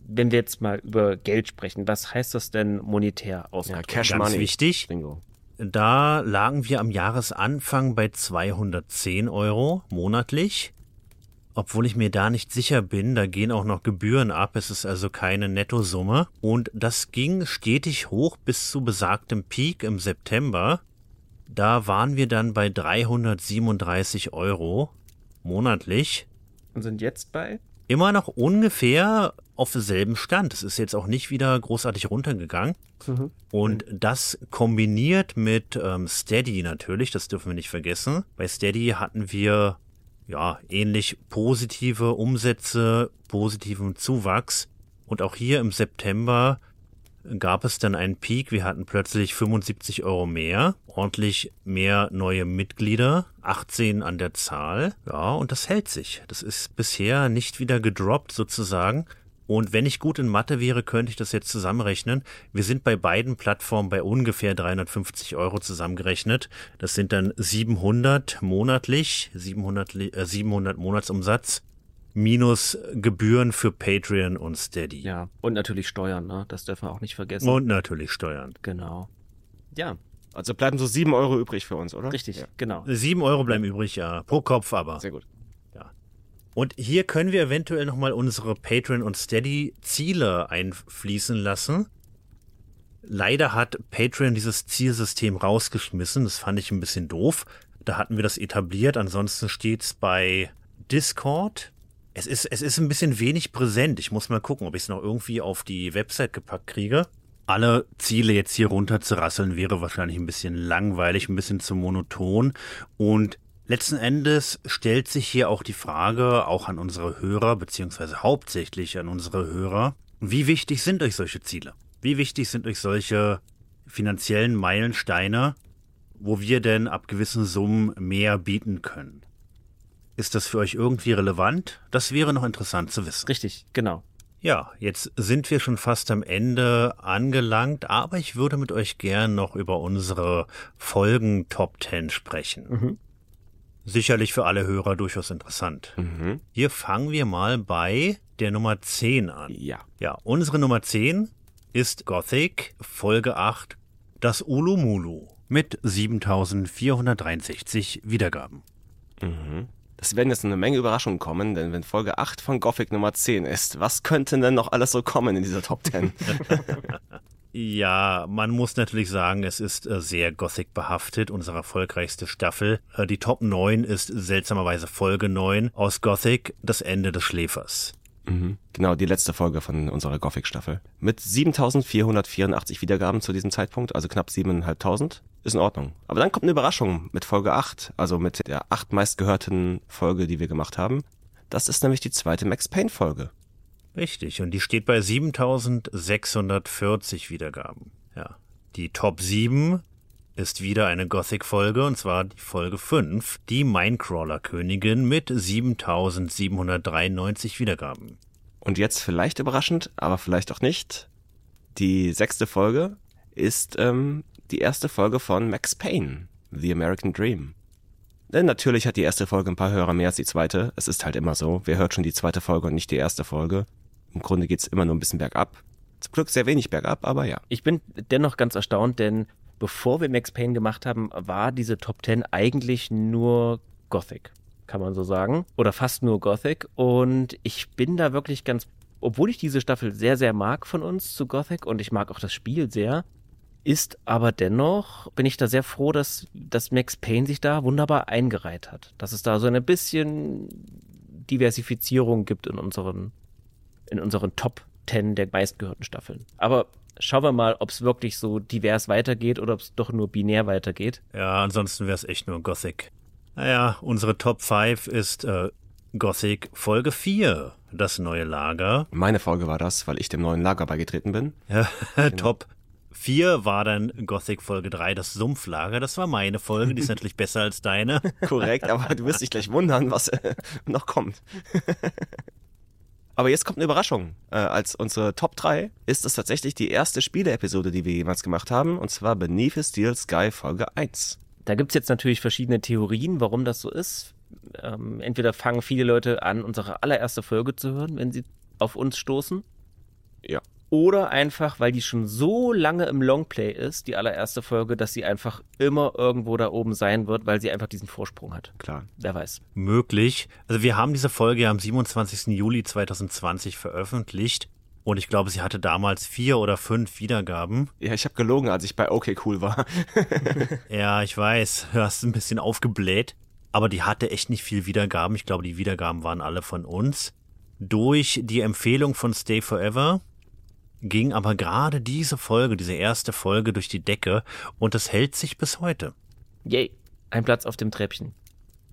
wenn wir jetzt mal über Geld sprechen, was heißt das denn monetär aus? Ja, Cash Ganz Money. wichtig. Bingo. Da lagen wir am Jahresanfang bei 210 Euro monatlich. Obwohl ich mir da nicht sicher bin, da gehen auch noch Gebühren ab, es ist also keine Nettosumme. Und das ging stetig hoch bis zu besagtem Peak im September. Da waren wir dann bei 337 Euro monatlich. Und sind jetzt bei? immer noch ungefähr auf demselben Stand. Es ist jetzt auch nicht wieder großartig runtergegangen. Mhm. Und das kombiniert mit ähm, Steady natürlich, das dürfen wir nicht vergessen. Bei Steady hatten wir ja ähnlich positive Umsätze, positiven Zuwachs. Und auch hier im September gab es dann einen Peak. Wir hatten plötzlich 75 Euro mehr, ordentlich mehr neue Mitglieder, 18 an der Zahl. Ja, und das hält sich. Das ist bisher nicht wieder gedroppt sozusagen. Und wenn ich gut in Mathe wäre, könnte ich das jetzt zusammenrechnen. Wir sind bei beiden Plattformen bei ungefähr 350 Euro zusammengerechnet. Das sind dann 700 monatlich, 700, äh, 700 Monatsumsatz minus Gebühren für Patreon und Steady. Ja, und natürlich Steuern, ne? Das dürfen wir auch nicht vergessen. Und natürlich Steuern. Genau. Ja. Also bleiben so sieben Euro übrig für uns, oder? Richtig, ja. genau. Sieben Euro bleiben übrig, ja. Pro Kopf aber. Sehr gut. Und hier können wir eventuell nochmal unsere Patreon und Steady Ziele einfließen lassen. Leider hat Patreon dieses Zielsystem rausgeschmissen. Das fand ich ein bisschen doof. Da hatten wir das etabliert. Ansonsten steht's bei Discord. Es ist, es ist ein bisschen wenig präsent. Ich muss mal gucken, ob ich es noch irgendwie auf die Website gepackt kriege. Alle Ziele jetzt hier runter zu rasseln wäre wahrscheinlich ein bisschen langweilig, ein bisschen zu monoton. Und Letzten Endes stellt sich hier auch die Frage, auch an unsere Hörer, beziehungsweise hauptsächlich an unsere Hörer, wie wichtig sind euch solche Ziele? Wie wichtig sind euch solche finanziellen Meilensteine, wo wir denn ab gewissen Summen mehr bieten können? Ist das für euch irgendwie relevant? Das wäre noch interessant zu wissen. Richtig, genau. Ja, jetzt sind wir schon fast am Ende angelangt, aber ich würde mit euch gern noch über unsere Folgen Top 10 sprechen. Mhm sicherlich für alle Hörer durchaus interessant. Mhm. Hier fangen wir mal bei der Nummer 10 an. Ja. Ja, unsere Nummer 10 ist Gothic, Folge 8, das Ulumulu mit 7463 Wiedergaben. Mhm. Das werden jetzt eine Menge Überraschungen kommen, denn wenn Folge 8 von Gothic Nummer 10 ist, was könnte denn noch alles so kommen in dieser Top 10? Ja, man muss natürlich sagen, es ist äh, sehr Gothic behaftet, unsere erfolgreichste Staffel. Äh, die Top 9 ist seltsamerweise Folge 9 aus Gothic, das Ende des Schläfers. Mhm. Genau, die letzte Folge von unserer Gothic-Staffel. Mit 7484 Wiedergaben zu diesem Zeitpunkt, also knapp 7500, ist in Ordnung. Aber dann kommt eine Überraschung mit Folge 8, also mit der acht meistgehörten Folge, die wir gemacht haben. Das ist nämlich die zweite Max Payne-Folge. Richtig, und die steht bei 7640 Wiedergaben. Ja. Die Top 7 ist wieder eine Gothic-Folge, und zwar die Folge 5, die Minecrawler-Königin mit 7793 Wiedergaben. Und jetzt vielleicht überraschend, aber vielleicht auch nicht, die sechste Folge ist ähm, die erste Folge von Max Payne, The American Dream. Denn natürlich hat die erste Folge ein paar Hörer mehr als die zweite. Es ist halt immer so. Wer hört schon die zweite Folge und nicht die erste Folge? Im Grunde geht es immer nur ein bisschen bergab. Zum Glück sehr wenig bergab, aber ja. Ich bin dennoch ganz erstaunt, denn bevor wir Max Payne gemacht haben, war diese Top 10 eigentlich nur Gothic, kann man so sagen. Oder fast nur Gothic. Und ich bin da wirklich ganz, obwohl ich diese Staffel sehr, sehr mag von uns zu Gothic und ich mag auch das Spiel sehr, ist aber dennoch, bin ich da sehr froh, dass, dass Max Payne sich da wunderbar eingereiht hat. Dass es da so ein bisschen Diversifizierung gibt in unseren in unseren Top 10 der meistgehörten Staffeln. Aber schauen wir mal, ob es wirklich so divers weitergeht oder ob es doch nur binär weitergeht. Ja, ansonsten wäre es echt nur Gothic. Naja, unsere Top 5 ist äh, Gothic Folge 4, das neue Lager. Meine Folge war das, weil ich dem neuen Lager beigetreten bin. Ja, genau. Top 4 war dann Gothic Folge 3, das Sumpflager. Das war meine Folge, die ist natürlich besser als deine. Korrekt, aber du wirst dich gleich wundern, was äh, noch kommt. Aber jetzt kommt eine Überraschung. Äh, als unsere Top 3 ist es tatsächlich die erste Spiele-Episode, die wir jemals gemacht haben, und zwar Beneath a Steel Sky Folge 1. Da gibt es jetzt natürlich verschiedene Theorien, warum das so ist. Ähm, entweder fangen viele Leute an, unsere allererste Folge zu hören, wenn sie auf uns stoßen. Ja oder einfach, weil die schon so lange im Longplay ist, die allererste Folge, dass sie einfach immer irgendwo da oben sein wird, weil sie einfach diesen Vorsprung hat. Klar. Wer weiß. Möglich. Also wir haben diese Folge ja am 27. Juli 2020 veröffentlicht. Und ich glaube, sie hatte damals vier oder fünf Wiedergaben. Ja, ich habe gelogen, als ich bei OK Cool war. ja, ich weiß. Du hast ein bisschen aufgebläht. Aber die hatte echt nicht viel Wiedergaben. Ich glaube, die Wiedergaben waren alle von uns. Durch die Empfehlung von Stay Forever ging aber gerade diese Folge, diese erste Folge durch die Decke und es hält sich bis heute. Yay, ein Platz auf dem Treppchen.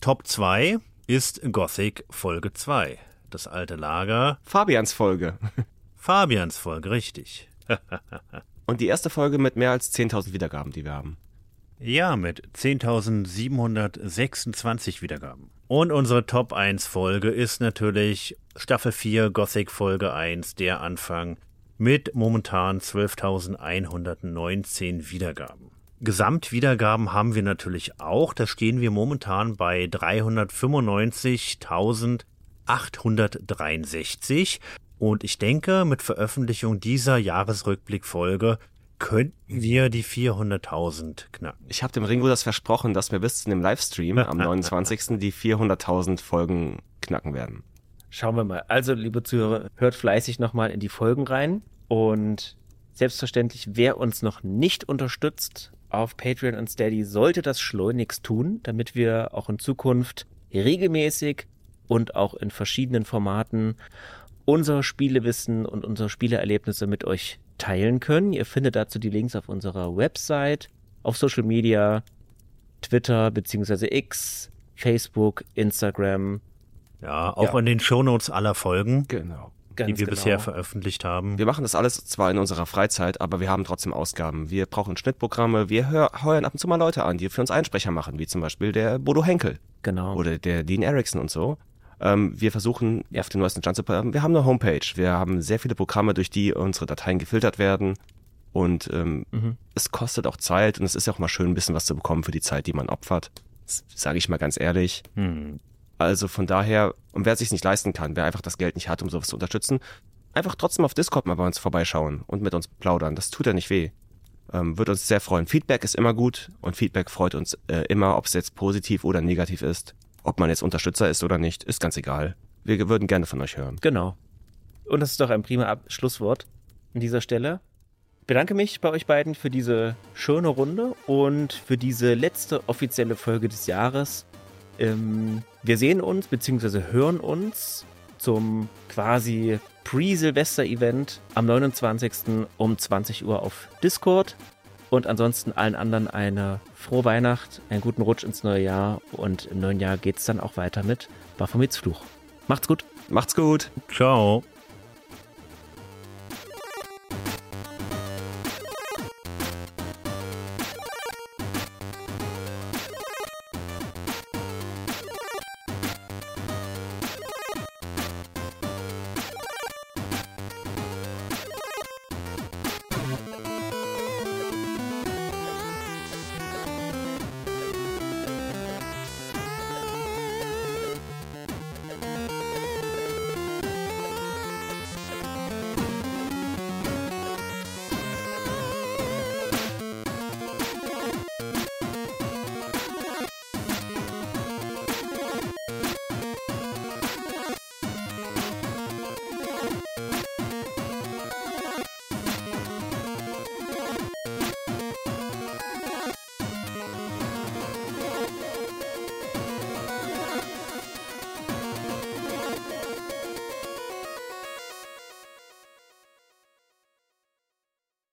Top 2 ist Gothic Folge 2. Das alte Lager. Fabians Folge. Fabians Folge, richtig. Und die erste Folge mit mehr als 10.000 Wiedergaben, die wir haben. Ja, mit 10.726 Wiedergaben. Und unsere Top 1 Folge ist natürlich Staffel 4, Gothic Folge 1, der Anfang, mit momentan 12.119 Wiedergaben. Gesamtwiedergaben haben wir natürlich auch. Da stehen wir momentan bei 395.863. Und ich denke, mit Veröffentlichung dieser Jahresrückblickfolge könnten wir die 400.000 knacken. Ich habe dem Ringo das versprochen, dass wir bis zu dem Livestream am 29. die 400.000 Folgen knacken werden. Schauen wir mal. Also, liebe Zuhörer, hört fleißig nochmal in die Folgen rein. Und selbstverständlich, wer uns noch nicht unterstützt auf Patreon und Steady, sollte das schleunigst tun, damit wir auch in Zukunft regelmäßig und auch in verschiedenen Formaten unser Spielewissen und unsere Spieleerlebnisse mit euch teilen können. Ihr findet dazu die Links auf unserer Website, auf Social Media, Twitter bzw. X, Facebook, Instagram. Ja, auch ja. in den Shownotes aller Folgen. Genau. Ganz die wir genau. bisher veröffentlicht haben. Wir machen das alles zwar in unserer Freizeit, aber wir haben trotzdem Ausgaben. Wir brauchen Schnittprogramme, wir heuern ab und zu mal Leute an, die für uns Einsprecher machen, wie zum Beispiel der Bodo Henkel. Genau. Oder der Dean Erickson und so. Ähm, wir versuchen, auf den neuesten Stand zu bleiben. Wir haben eine Homepage. Wir haben sehr viele Programme, durch die unsere Dateien gefiltert werden. Und ähm, mhm. es kostet auch Zeit und es ist ja auch mal schön, ein bisschen was zu bekommen für die Zeit, die man opfert. Sage ich mal ganz ehrlich. Mhm. Also von daher, und wer sich nicht leisten kann, wer einfach das Geld nicht hat, um sowas zu unterstützen, einfach trotzdem auf Discord mal bei uns vorbeischauen und mit uns plaudern. Das tut ja nicht weh. Ähm, wird uns sehr freuen. Feedback ist immer gut und Feedback freut uns äh, immer, ob es jetzt positiv oder negativ ist. Ob man jetzt Unterstützer ist oder nicht, ist ganz egal. Wir würden gerne von euch hören. Genau. Und das ist doch ein prima Ab Schlusswort an dieser Stelle. Ich bedanke mich bei euch beiden für diese schöne Runde und für diese letzte offizielle Folge des Jahres. Ähm, wir sehen uns bzw. hören uns zum quasi Pre-Silvester-Event am 29. um 20 Uhr auf Discord. Und ansonsten allen anderen eine frohe Weihnacht, einen guten Rutsch ins neue Jahr und im neuen Jahr geht es dann auch weiter mit Baphomets Fluch. Macht's gut. Macht's gut. Ciao.